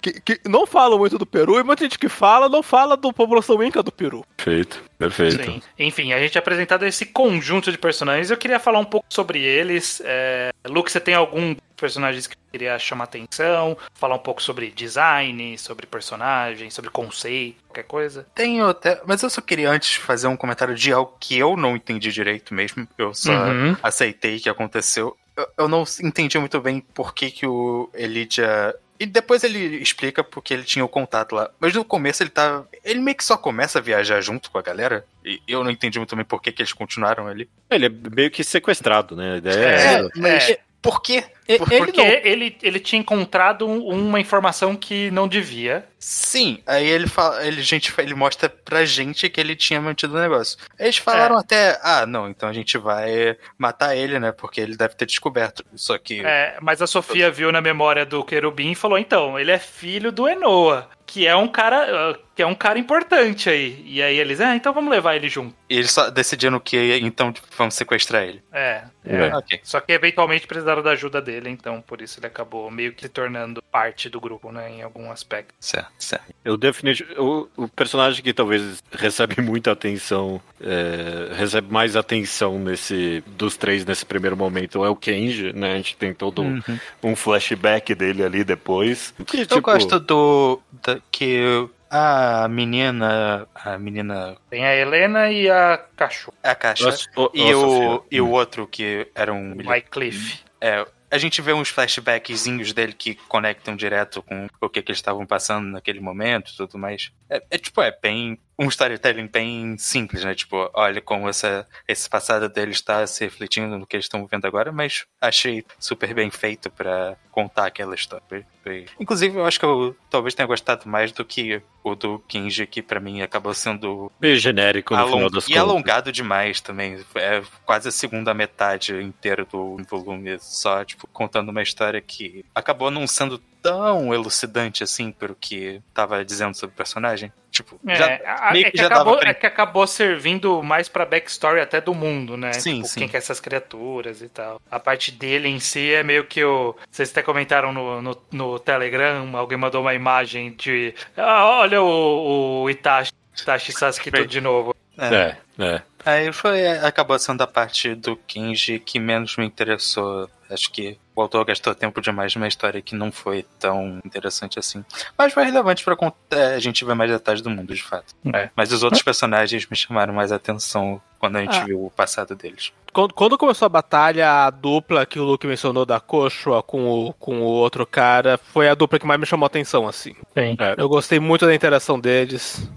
que, que não falam muito do Peru, e muita gente que fala não fala da população inca do Peru. Perfeito, perfeito. Sim. Enfim, a gente é apresentado esse conjunto de personagens. Eu queria falar um pouco sobre eles. É... Luke, você tem algum personagens que queria chamar atenção? Falar um pouco sobre design, sobre personagem, sobre conceito, qualquer coisa? Tenho até. Mas eu só queria antes fazer um comentário de algo que eu não entendi direito mesmo. Eu só Uhum. aceitei que aconteceu. Eu, eu não entendi muito bem por que, que o Elijah. E depois ele explica porque ele tinha o contato lá. Mas no começo ele tá. Ele meio que só começa a viajar junto com a galera. E eu não entendi muito bem por que, que eles continuaram ali. Ele é meio que sequestrado, né? A ideia é, É, mas é. Por quê? Por- ele Porque não- ele, ele tinha encontrado um- uma informação que não devia. Sim, aí ele fala, ele, gente, ele mostra pra gente que ele tinha mantido o negócio. Eles falaram até, ah, não, então a gente vai matar ele, né? Porque ele deve ter descoberto. Só que. É, mas a Sofia viu na memória do querubim e falou: então, ele é filho do Enoa, que é um cara. uh, que é um cara importante aí. E aí eles, ah, então vamos levar ele junto. E eles só decidiram que então vamos sequestrar ele. É. É. Ok. Só que eventualmente precisaram da ajuda dele, então por isso ele acabou meio que se tornando parte do grupo, né? Em algum aspecto. Certo, certo. Eu definitivamente. O, o personagem que talvez recebe muita atenção, é, recebe mais atenção nesse dos três nesse primeiro momento é o Kenji, né? A gente tem todo um- um flashback dele ali depois. Que, Eu tipo, gosto do. da- que a menina. A menina. Tem a Helena e a cachorro, A caixa. Nossa, ô- e, ô, o, e o outro que era um. o Wycliffe. É, a gente vê uns flashbackzinhos dele que conectam direto com o que, que eles estavam passando naquele momento e tudo mais. É, é, tipo, é bem. Um storytelling bem simples, né? Tipo, olha como essa, esse passado dele está se refletindo no que eles estão vendo agora, mas achei super bem feito pra contar aquela história. Inclusive, eu acho que eu talvez tenha gostado mais do que o do Kinji, que pra mim acabou sendo meio genérico no Along- final das e contas. alongado demais também. É quase a segunda metade inteira do volume, só, tipo, contando uma história que acabou não sendo tão elucidante assim pelo que tava dizendo sobre o personagem. Tipo, É, já, a- meio é que que já dava acabou, pra- é que acabou servindo mais pra backstory até do mundo, né? Sim, tipo, sim. quem que é essas criaturas e tal. A parte dele em si é meio que o. Vocês até comentaram no, no, no Telegram, alguém mandou uma imagem de. Ah, olha o, o Itachi, Itachi Sasuke tudo de novo. É, é. Aí foi, acabou sendo a parte do Kenji que menos me interessou. Acho que o autor gastou tempo demais numa história que não foi tão interessante assim. Mas foi relevante pra é, a gente ver mais detalhes do mundo, de fato. É. Mas os outros personagens me chamaram mais atenção quando a gente Ah. viu o passado deles. Quando, quando começou a batalha, a dupla que o Luke mencionou da Koshua com o, com o outro cara, foi a dupla que mais me chamou a atenção, assim. Sim. Eu gostei muito da interação deles.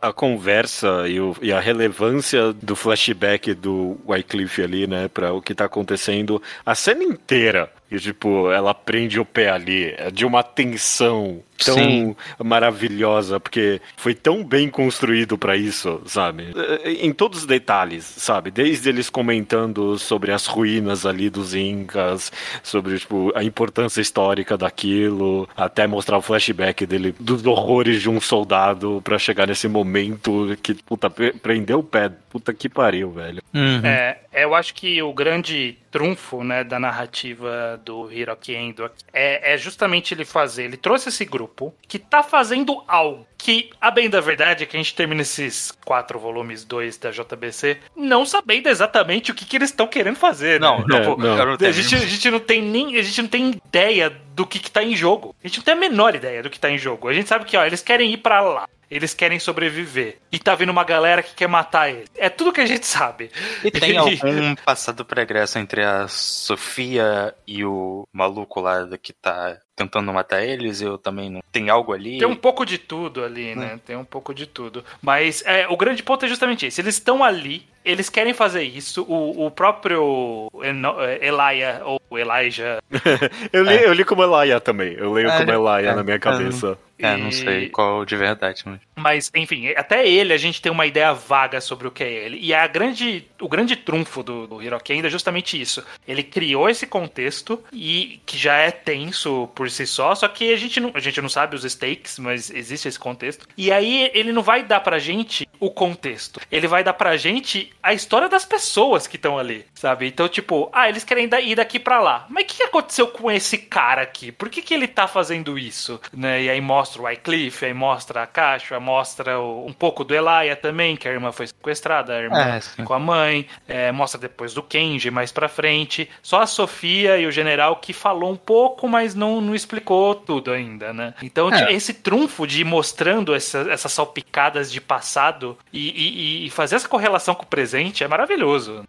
A, a conversa e, o- e a relevância do flashback do Wycliffe ali, né, pra o que tá acontecendo, a cena inteira. E, tipo, ela prende o pé ali, é de uma tensão tão Sim. maravilhosa, porque foi tão bem construído pra isso, sabe? É, Em todos os detalhes, sabe? Desde eles comentando sobre as ruínas ali dos Incas, sobre, tipo, a importância histórica daquilo, até mostrar o flashback dele, dos horrores de um soldado pra chegar nesse momento que, puta, pre- prendeu o pé. Puta que pariu, velho. É, É, eu acho que o grande trunfo né, da narrativa do Hiroki Endo é, é justamente ele fazer. Ele trouxe esse grupo que tá fazendo algo que, a bem da verdade, é que a gente termina esses quatro volumes 2 da JBC não sabendo exatamente o que, que eles estão querendo fazer. Não, né? não, Tipo, eu não a gente, a gente não tem nem. A gente não tem ideia do que, que tá em jogo. A gente não tem a menor ideia do que tá em jogo. A gente sabe que, ó, eles querem ir pra lá. Eles querem sobreviver. E tá vindo uma galera que quer matar eles. É tudo que a gente sabe. E tem algum passado pregresso entre a Sofia e o maluco lá que tá tentando matar eles? Eu também não. Tem algo ali? Tem um pouco de tudo ali, né? Tem um pouco de tudo. Mas é, o grande ponto é justamente esse. Eles estão ali, eles querem fazer isso. O, o próprio Eno- Elia, ou Elijah, Eu li, eu li como Elaia também. Eu leio É, como Elaia é, na minha é. cabeça. É, não sei qual de verdade, mas. Mas, enfim, até ele a gente tem uma ideia vaga sobre o que é ele. E a grande, o grande trunfo do, do Hiroki ainda é justamente isso. Ele criou esse contexto e que já é tenso por si só, só que a gente não, a gente não sabe os stakes, mas existe esse contexto. E aí ele não vai dar pra gente o contexto. Ele vai dar pra gente a história das pessoas que estão ali, sabe? Então, tipo, ah, eles querem ir daqui pra lá. Mas o que que aconteceu com esse cara aqui? Por que, que ele tá fazendo isso? Né? E aí mostra o Wycliffe, aí mostra a Caixa, mostra o- um pouco do Elia também, que a irmã foi sequestrada, a irmã É, sim. com a mãe, é, mostra depois do Kenji mais pra frente. Só a Sofia e o general que falou um pouco, mas não, não explicou tudo ainda, né? Então É. esse trunfo de ir mostrando essa- essas salpicadas de passado e, e- e fazer essa correlação com o presente é maravilhoso.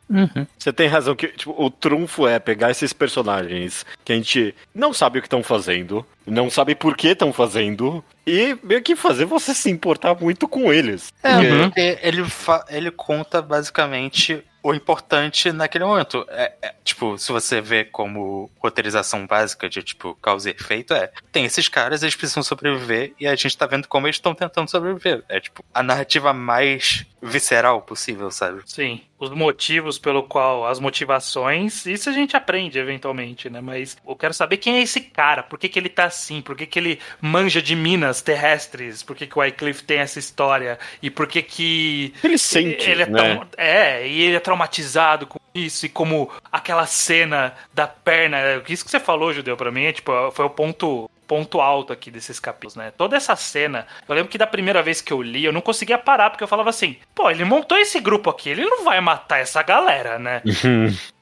Você tem razão que tipo, o trunfo é pegar esses personagens que a gente não sabe o que estão fazendo, não sabe por que estão fazendo, e meio que fazer você se importar muito com eles. É, Porque- porque ele, ele conta basicamente o importante naquele momento. É, é, tipo, se você vê como roteirização básica de, tipo, causa e efeito, é. Tem esses caras, eles precisam sobreviver, e a gente tá vendo como eles estão tentando sobreviver. É, tipo, a narrativa mais visceral possível, sabe? Sim, os motivos pelo qual, as motivações, isso a gente aprende eventualmente, né? Mas eu quero saber quem é esse cara, por que, que ele tá assim, por que, que ele manja de minas terrestres, por que, que o Wycliffe tem essa história e por que que Ele sente, ele é, né? tão- é, e ele é traumatizado com isso, e como aquela cena da perna. Isso que você falou, Judeu, pra mim, é, tipo, foi o ponto. Ponto alto aqui desses capítulos, né? Toda essa cena, eu lembro que da primeira vez que eu li, eu não conseguia parar, porque eu falava assim: pô, ele montou esse grupo aqui, ele não vai matar essa galera, né?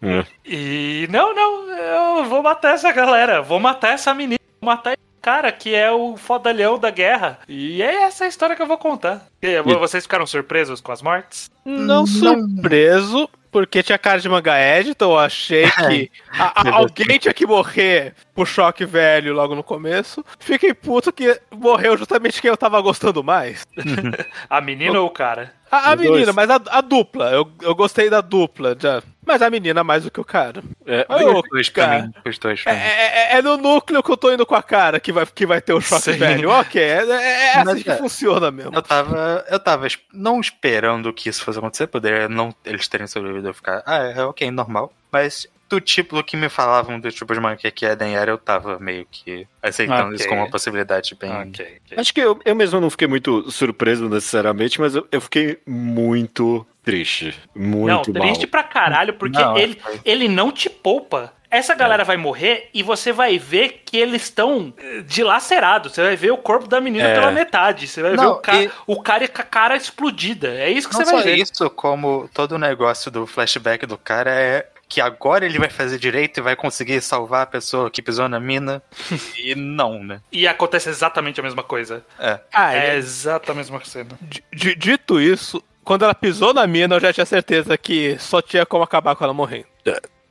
É. E não, não, eu vou matar essa galera, vou matar essa menina, vou matar esse cara que é o fodalhão da guerra. E é essa a história que eu vou contar. E vocês ficaram surpresos com as mortes? Não surpreso, porque tinha cara de manga edit, eu achei que a- a- alguém tinha que morrer por choque velho logo no começo. Fiquei puto que morreu justamente quem eu tava gostando mais. A menina ou o cara? A, a dois. menina, mas a, a dupla. Eu, eu gostei da dupla, já. Mas a menina mais do que o cara. É, Os dois cara. mim. Os dois É, mim. é- é no núcleo que eu tô indo com a cara que vai, que vai ter o choque Sim. velho. Ok, é, é, é Mas assim que é. funciona mesmo. Eu tava, eu tava es- não esperando que isso fosse acontecer, poderia não eles terem sobrevivido eu ficar, ah, é ok, normal. Mas do tipo do que me falavam do tipo de manga que é Eden era, eu tava meio que aceitando Ok. isso como uma possibilidade bem. Ok. Acho que eu, eu mesmo não fiquei muito surpreso necessariamente, mas eu, eu fiquei muito triste. Muito não, mal. triste pra caralho, porque Não, ele, foi- ele não te poupa. Essa galera vai morrer e você vai ver que eles estão dilacerados. Você vai ver o corpo da menina É. pela metade. Você vai ver Não, o, ca e- o cara com a cara explodida. É isso que Não você vai só ver. isso, como todo o negócio do flashback do cara é que agora ele vai fazer direito e vai conseguir salvar a pessoa que pisou na mina. e não, né? E acontece exatamente a mesma coisa. É. Ah, É é, exatamente a mesma cena. di- dito isso, quando ela pisou na mina, eu já tinha certeza que só tinha como acabar com ela morrendo.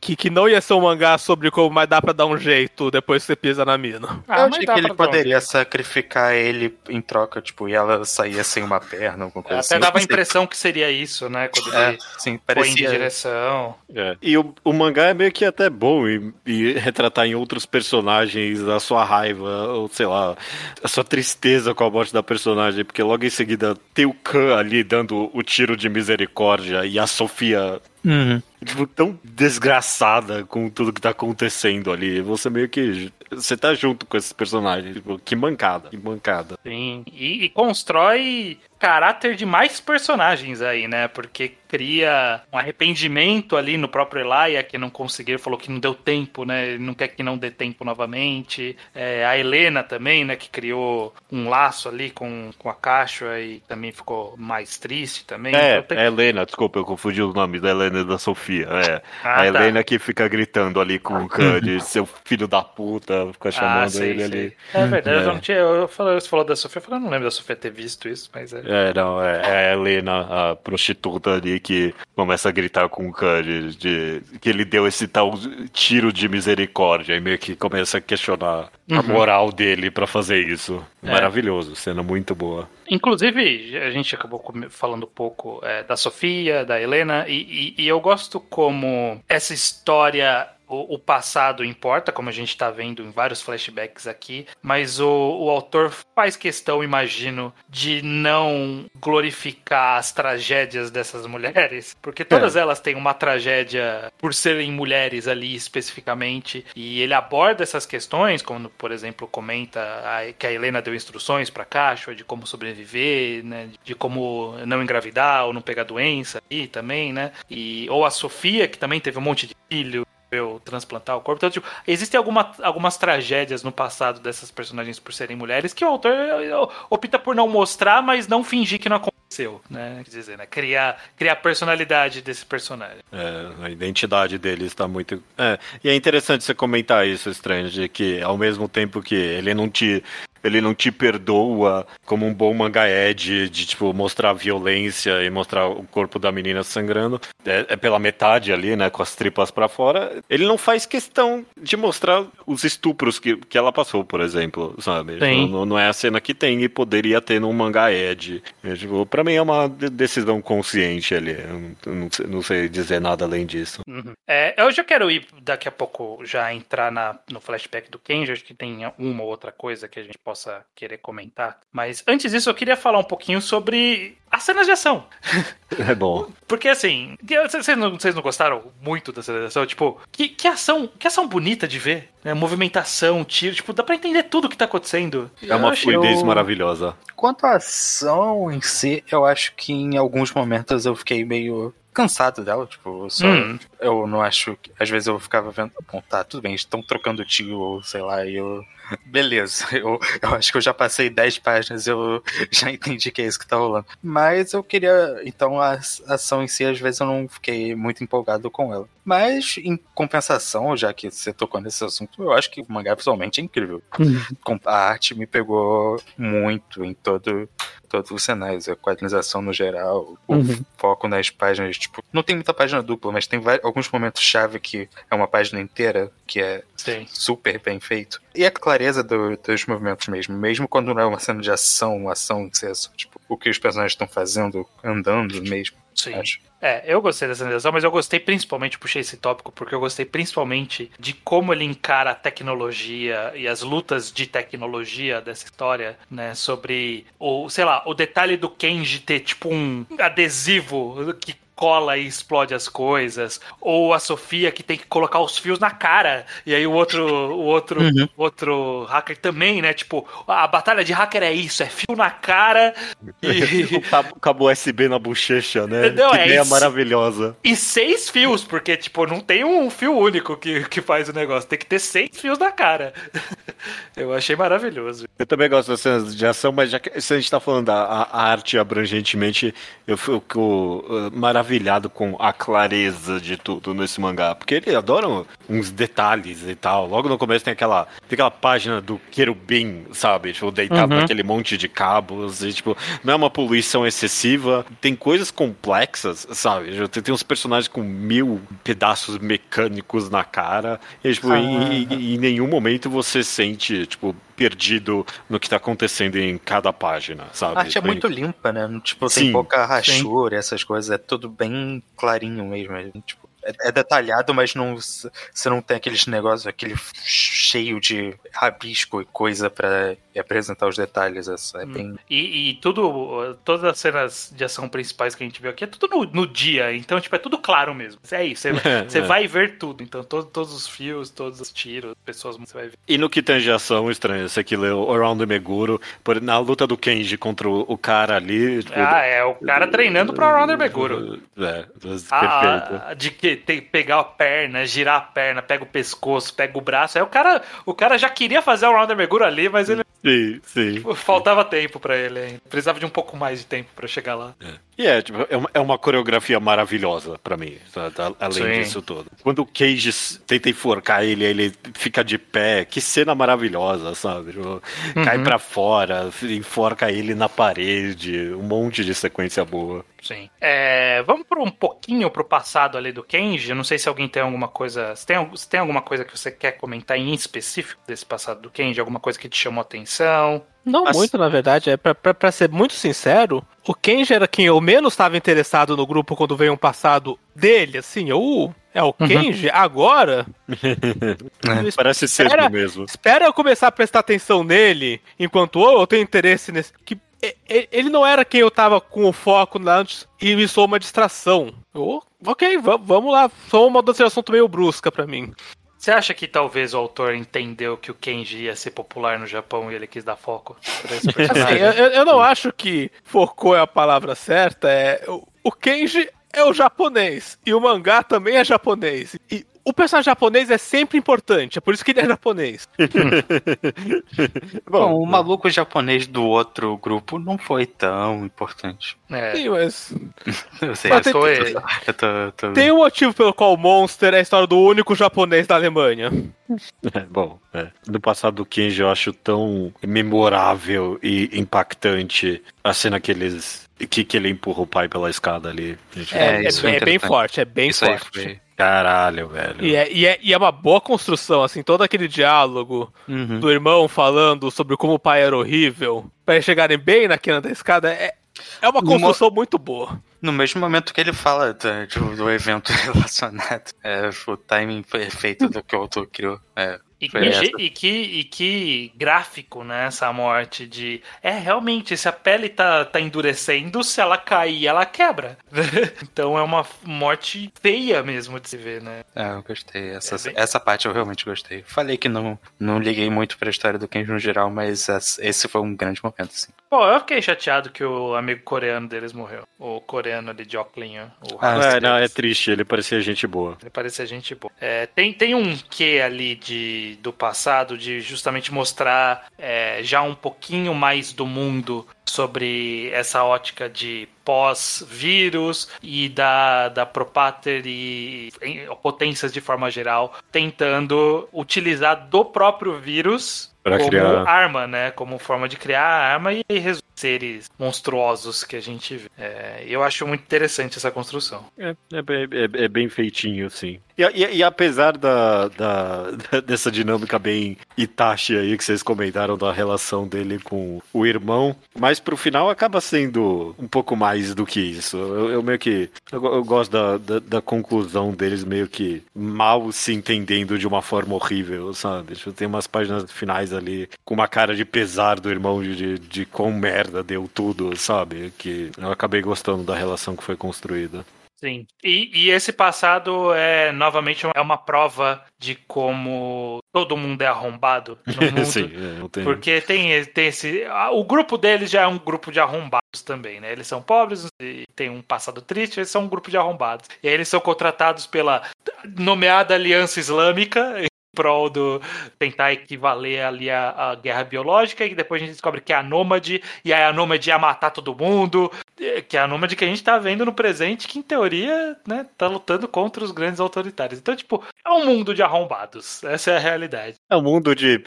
Que, que não ia ser um mangá sobre como mas dá pra dar um jeito depois que você pisa na mina. eu Ah, mas achei que ele um poderia sacrificar ele em troca, tipo, e ela saía sem uma perna, alguma coisa Até assim. dava a Eu impressão que seria isso, né? Quando É, ele sim, põe de parecia. direção. É. E o, o mangá é meio que até bom e, e retratar em outros personagens a sua raiva, ou sei lá, a sua tristeza com a morte da personagem, porque logo em seguida tem o Khan ali dando o tiro de misericórdia e a Sofia. Uhum. Tipo, tão desgraçada com tudo que tá acontecendo ali. Você meio que. Você tá junto com esses personagens. Tipo, que mancada, que mancada. Sim. E, e constrói caráter de mais personagens aí, né? Porque cria um arrependimento ali no próprio Elia, que não conseguiu, falou que não deu tempo, né? Ele não quer que não dê tempo novamente. É, a Helena também, né? Que criou um laço ali com, com a Caixa e também ficou mais triste também. É, Então tem- é Helena, desculpa, eu confundi os nomes da Helena e da Sofia. É. Ah, a tá. Helena que fica gritando ali com o Cud, seu filho da puta, fica chamando Ah, sei, ele sei. ali. É verdade, eu É. não tinha. Eu falei, você falou da Sofia, eu falei, eu não lembro da Sofia ter visto isso, mas é. É, não, é, é a Helena, a prostituta ali, que começa a gritar com o Cud de, que ele deu esse tal tiro de misericórdia e meio que começa a questionar a moral dele pra fazer isso. É. Maravilhoso, cena muito boa. Inclusive, a gente acabou falando um pouco é, da Sofia, da Helena, e, e- e eu gosto como essa história. O, o passado importa, como a gente está vendo em vários flashbacks aqui, mas o, o autor faz questão, imagino, de não glorificar as tragédias dessas mulheres, porque todas elas têm uma tragédia por serem mulheres ali especificamente, e ele aborda essas questões, como por exemplo comenta a- que a Helena deu instruções para Cacho de como sobreviver, né, de como não engravidar ou não pegar doença aí também, né? E ou a Sofia que também teve um monte de filho transplantar o corpo. Então, tipo, existem alguma, algumas tragédias no passado dessas personagens por serem mulheres que o autor opta por não mostrar, mas não fingir que não aconteceu, né? Quer dizer, né? Criar, criar a personalidade desse personagem. É, a identidade deles está muito. É, e é interessante você comentar isso, Strange, que ao mesmo tempo que ele não te. Ele não te perdoa como um bom mangá é de, de tipo, mostrar violência e mostrar o corpo da menina sangrando. É, é pela metade ali, né? Com as tripas pra fora. Ele não faz questão de mostrar os estupros que, que ela passou, por exemplo, sabe? Sim. Não, não é a cena que tem e poderia ter num mangá Ed. É, tipo, pra mim é uma de- decisão consciente ali. Eu não, não sei, dizer nada além disso. É, eu já quero ir daqui a pouco já entrar na, no flashback do Kenji, acho que tem uma ou outra coisa que a gente possa querer comentar. Mas antes disso, eu queria falar um pouquinho sobre as cenas de ação. É bom. Porque assim, vocês não, vocês não gostaram muito da cena de ação? Tipo, que, que ação, que ação bonita de ver, né? Movimentação, tiro, tipo, dá pra entender tudo que tá acontecendo. É uma Eu fluidez eu- maravilhosa. Quanto à ação em si, eu acho que em alguns momentos eu fiquei meio cansado dela, tipo, só, Hum. eu não acho que, às vezes eu ficava vendo, bom, tá, tudo bem, estão trocando tiro, ou sei lá, e eu, beleza, eu, eu acho que eu já passei 10 páginas, eu já entendi que é isso que tá rolando, mas eu queria, então a ação em si, às vezes eu não fiquei muito empolgado com ela, mas em compensação, já que você tocou nesse assunto, eu acho que o mangá visualmente é incrível, Com- a arte me pegou muito em todo todos os cenários, a quadrinização no geral, o foco nas páginas, tipo, não tem muita página dupla, mas tem vai- alguns momentos chave que é uma página inteira, que é Sim. super bem feito. E a clareza do- dos movimentos mesmo, mesmo quando não é uma cena de ação, uma ação que é só, tipo, o que os personagens estão fazendo, andando mesmo, Sim. acho. É, eu gostei dessa sensação, mas eu gostei principalmente, puxei esse tópico, porque eu gostei principalmente de como ele encara a tecnologia e as lutas de tecnologia dessa história, né? Sobre o, sei lá, o detalhe do Kenji ter tipo um adesivo que cola e explode as coisas, ou a Sofia que tem que colocar os fios na cara, e aí o outro, o outro, Uhum. outro hacker também, né? Tipo, a batalha de hacker é isso, é fio na cara e O cabo, cabo USB na bochecha, né? Não, que é ideia isso. maravilhosa. E seis fios, porque, tipo, não tem um fio único que, que faz o negócio. Tem que ter seis fios na cara. Eu achei maravilhoso. Eu também gosto das cenas de ação, mas já que se a gente tá falando da a- a arte abrangentemente, eu fico uh, maravilhado com a clareza de tudo nesse mangá. Porque ele adora uns detalhes e tal. Logo no começo tem aquela, tem aquela página do querubim, sabe? Tipo, deitado Uhum. naquele monte de cabos. E, tipo, não é uma poluição excessiva. Tem coisas complexas, sabe? Tem, tem uns personagens com mil pedaços mecânicos na cara. E, tipo, em, em- em nenhum momento você sente, tipo, perdido no que tá acontecendo em cada página, sabe? A arte é muito limpa, né? Tipo, Sim, tem pouca rachura, essas coisas. É tudo bem clarinho mesmo. é, Tipo, é, é detalhado, mas não, você não tem aqueles negócios, aquele cheio de rabisco e coisa pra e apresentar os detalhes. Essa é bem. E, e tudo, todas as cenas de ação principais que a gente viu aqui é tudo no, no dia, então, tipo, é tudo claro mesmo. É isso, você, você É. vai ver tudo. Então, todo, todos os fios, todos os tiros, pessoas, você vai ver. E no que tange ação, estranho, você que leu Around the Meguro, por, na luta do Kenji contra o, o cara ali. tipo, Ah, é o cara treinando pra Rounder Meguro. É, perfeito. Ah, de que tem que pegar a perna, girar a perna, pega o pescoço, pega o braço. Aí o cara, o cara já queria fazer o Rounder Meguro ali, mas ele Sim, sim. faltava tempo pra ele ainda. Precisava de um pouco mais de tempo pra chegar lá. E é, tipo, é uma, é uma coreografia maravilhosa pra mim, tá? Tá- além Sim. disso tudo. Quando o Cage tenta enforcar ele, ele fica de pé, que cena maravilhosa, sabe? Tipo, Cai pra fora, enforca ele na parede, um monte de sequência boa. Sim. É, vamos por um pouquinho pro passado ali do Kenji. Eu não sei se alguém tem alguma coisa. Se tem, se tem alguma coisa que você quer comentar em específico desse passado do Kenji? Alguma coisa que te chamou atenção? Não Mas- muito, na verdade. É pra, pra, pra ser muito sincero, o Kenji era quem eu menos estava interessado no grupo quando veio um passado dele, assim. Eu, é o Kenji agora? Eu Parece ser espera- mesmo. Espera eu começar a prestar atenção nele, enquanto oh, eu tenho interesse nesse. Que ele não era quem eu tava com o foco antes e me sou uma distração. Eu, ok, va- vamos lá. Só uma mudança de assunto meio brusca pra mim. Você acha que talvez o autor entendeu que o Kenji ia ser popular no Japão e ele quis dar foco pra esse Assim, personagem? eu, eu- eu não acho que focou é a palavra certa. É, o, o Kenji é o japonês e o mangá também é japonês. E o personagem japonês é sempre importante, é por isso que ele é japonês. Bom, Bom, o maluco japonês do outro grupo não foi tão importante. É. Sim, mas Eu sei, Mas eu, tem- tô, tem- eu tô, eu tô- tem um motivo pelo qual o Monster é a história do único japonês da Alemanha. É, bom, é. no passado do Kenji eu acho tão memorável e impactante a cena que eles. Que, que ele empurra o pai pela escada ali. Gente, É, é é bem interessante. forte, é bem Isso aí forte. foi. Caralho, velho. E é, e, é, e é uma boa construção, assim, todo aquele diálogo Uhum. do irmão falando sobre como o pai era horrível, pra eles chegarem bem na quina da escada, é, é uma construção muito boa. No mesmo momento que ele fala do, do- do evento relacionado, é, o timing perfeito do que o autor criou. É, E que, e, que, e que gráfico, né? Essa morte de. É realmente, se a pele tá, tá endurecendo, se ela cair, ela quebra. então é uma morte feia mesmo de se ver, né? É, eu gostei. Essa, É bem- essa parte eu realmente gostei. Falei que não, não liguei muito pra história do Kenji no geral, mas esse foi um grande momento, assim. Pô, eu fiquei chateado que o amigo coreano deles morreu. O coreano ali de óculinho. O Ah, É, não, é triste, ele parecia gente boa. Ele parecia gente boa. É, tem, tem um quê ali de, do passado de justamente mostrar é, já um pouquinho mais do mundo sobre essa ótica de pós-vírus e da, da Propater e em- potências de forma geral, tentando utilizar do próprio vírus Pra como criar- arma, né? Como forma de criar arma e resolver seres monstruosos que a gente vê. É, eu acho muito interessante essa construção. É, é bem- é- é bem feitinho, sim. E, e- e apesar da, da- dessa dinâmica bem Itachi aí que vocês comentaram da relação dele com o irmão, mas pro final acaba sendo um pouco mais do que isso. Eu, eu meio que. Eu, eu gosto da, da, da conclusão deles meio que mal se entendendo de uma forma horrível, sabe? Tipo, tem umas páginas finais ali com uma cara de pesar do irmão de, de, de quão merda deu tudo, sabe? Que eu acabei gostando da relação que foi construída. Sim. E, e esse passado é novamente é uma prova de como todo mundo é arrombado no mundo. Sim, é, tem. Porque tem, tem esse. O grupo deles já é um grupo de arrombados também, né? Eles são pobres e têm um passado triste, eles são um grupo de arrombados. E aí eles são contratados pela nomeada Aliança Islâmica prol do tentar equivaler ali a, a guerra biológica e depois a gente descobre que é a Nômade e aí a Nômade ia matar todo mundo que é a Nômade que a gente tá vendo no presente que em teoria né tá lutando contra os grandes autoritários então tipo é um mundo de arrombados essa é a realidade É um mundo de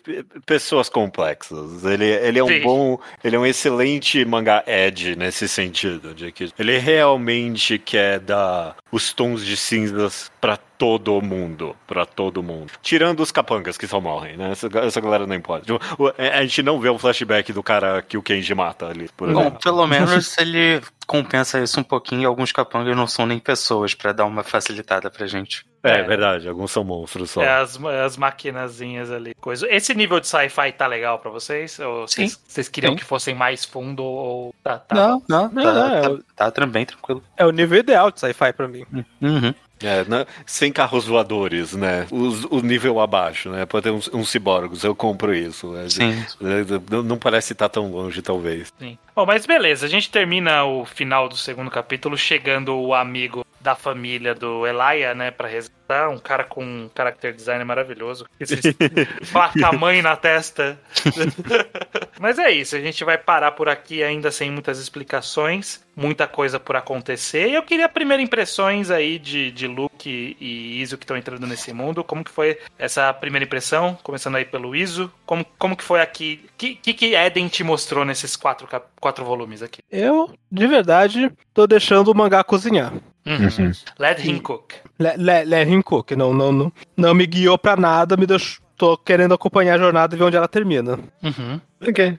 pessoas complexas. Ele, ele é um Sim. bom, ele é um excelente mangá Edge nesse sentido, de que ele realmente quer dar os tons de cinzas pra todo mundo, pra todo mundo. Tirando os capangas que só morrem, né? Essa, essa galera não importa. Tipo, o- a gente não vê o flashback do cara que o Kenji mata ali, por Bom, exemplo. pelo menos ele compensa isso um pouquinho e alguns capangas não são nem pessoas pra dar uma facilitada pra gente. É, É. verdade, alguns são monstros só. É, as, as maquinazinhas ali, coisa. Esse nível de sci-fi tá legal pra vocês? Ou Sim. vocês, vocês queriam Sim. que fossem mais fundo ou tá, tá Não, não, Não, tá, não, é tá, o- tá tran- bem tranquilo. É o nível ideal de sci-fi pra mim. Uhum. É, né? sem carros voadores, né? Os- o nível abaixo, né? Pode ter uns, uns ciborgos, eu compro isso. né? Sim. Não, não parece estar tão longe, talvez. Sim. Bom, mas beleza, a gente termina o final do segundo capítulo chegando o amigo da família do Elia, né, pra resgatar, um cara com um character design maravilhoso. Esses placa-mãe na testa. mas é isso, a gente vai parar por aqui ainda sem muitas explicações, muita coisa por acontecer. E eu queria primeiro impressões aí de, de Luke e Iso que estão entrando nesse mundo. Como que foi essa primeira impressão? Começando aí pelo Iso. Como, como que foi aqui? O que, que, que Eden te mostrou nesses quatro, quatro volumes aqui? Eu, de verdade, tô deixando o mangá cozinhar. Uhum. Let him cook. Le, le, let him cook. Não, não, não, não me guiou pra nada, me deixou. Tô querendo acompanhar a jornada e ver onde ela termina. Uhum. Ok.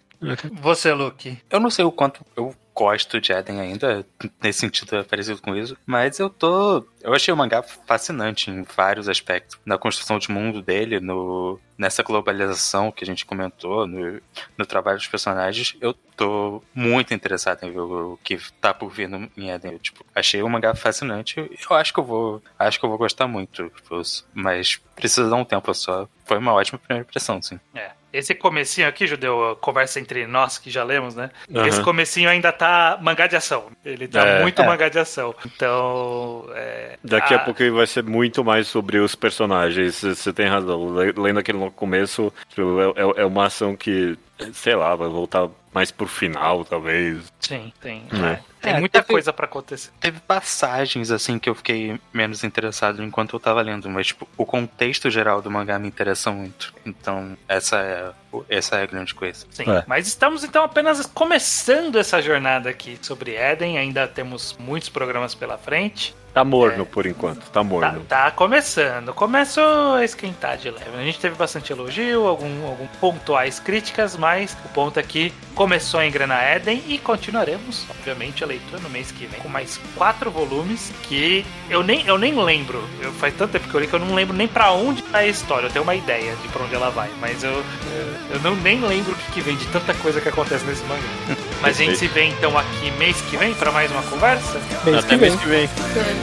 Você, Luke. Eu não sei o quanto eu gosto de Eden ainda, nesse sentido é parecido com isso, mas eu tô. Eu achei o mangá fascinante em vários aspectos. Na construção de mundo dele, no, nessa globalização que a gente comentou, no, no trabalho dos personagens, eu tô muito interessado em ver o que tá por vir no, em Eden. Eu, tipo, achei o mangá fascinante. Eu acho que eu vou. Acho que eu vou gostar muito. tipo, mas precisa dar um tempo só. Foi uma ótima primeira impressão, sim. É. Esse comecinho aqui, Judeu, a conversa entre nós que já lemos, né? Aham. Esse comecinho ainda tá mangá de ação. Ele tá É. muito É. mangá de ação. Então. É... Daqui a Ah, pouco vai ser muito mais sobre os personagens. Você tem razão. Le- Lendo aquele começo, tipo, é, é- é uma ação que, sei lá, vai voltar mais pro final, talvez. Sim, tem. É. Tem É, muita teve- coisa pra acontecer. Teve passagens, assim, que eu fiquei menos interessado enquanto eu tava lendo, mas, tipo, o contexto geral do mangá me interessa muito. Então, essa é, essa é a grande coisa. Sim. É. Mas estamos então apenas começando essa jornada aqui sobre Eden. Ainda temos muitos programas pela frente. Tá morno É. por enquanto, tá Tá, morno. tá começando. Começou a esquentar de leve. A gente teve bastante elogio, algum, algum pontuais críticas, mas o ponto aqui começou a engrenar Eden e continuaremos, obviamente, a leitura no mês que vem com mais quatro volumes que eu nem, eu nem lembro. Eu, faz tanto tempo que eu li que eu não lembro nem pra onde vai a história. Eu tenho uma ideia de pra onde ela vai, mas eu, eu, eu não nem lembro o que, que vem de tanta coisa que acontece nesse mangá. Mas a gente se vê então aqui mês que vem para mais uma conversa? Mês Até que mês que vem. Mês que vem.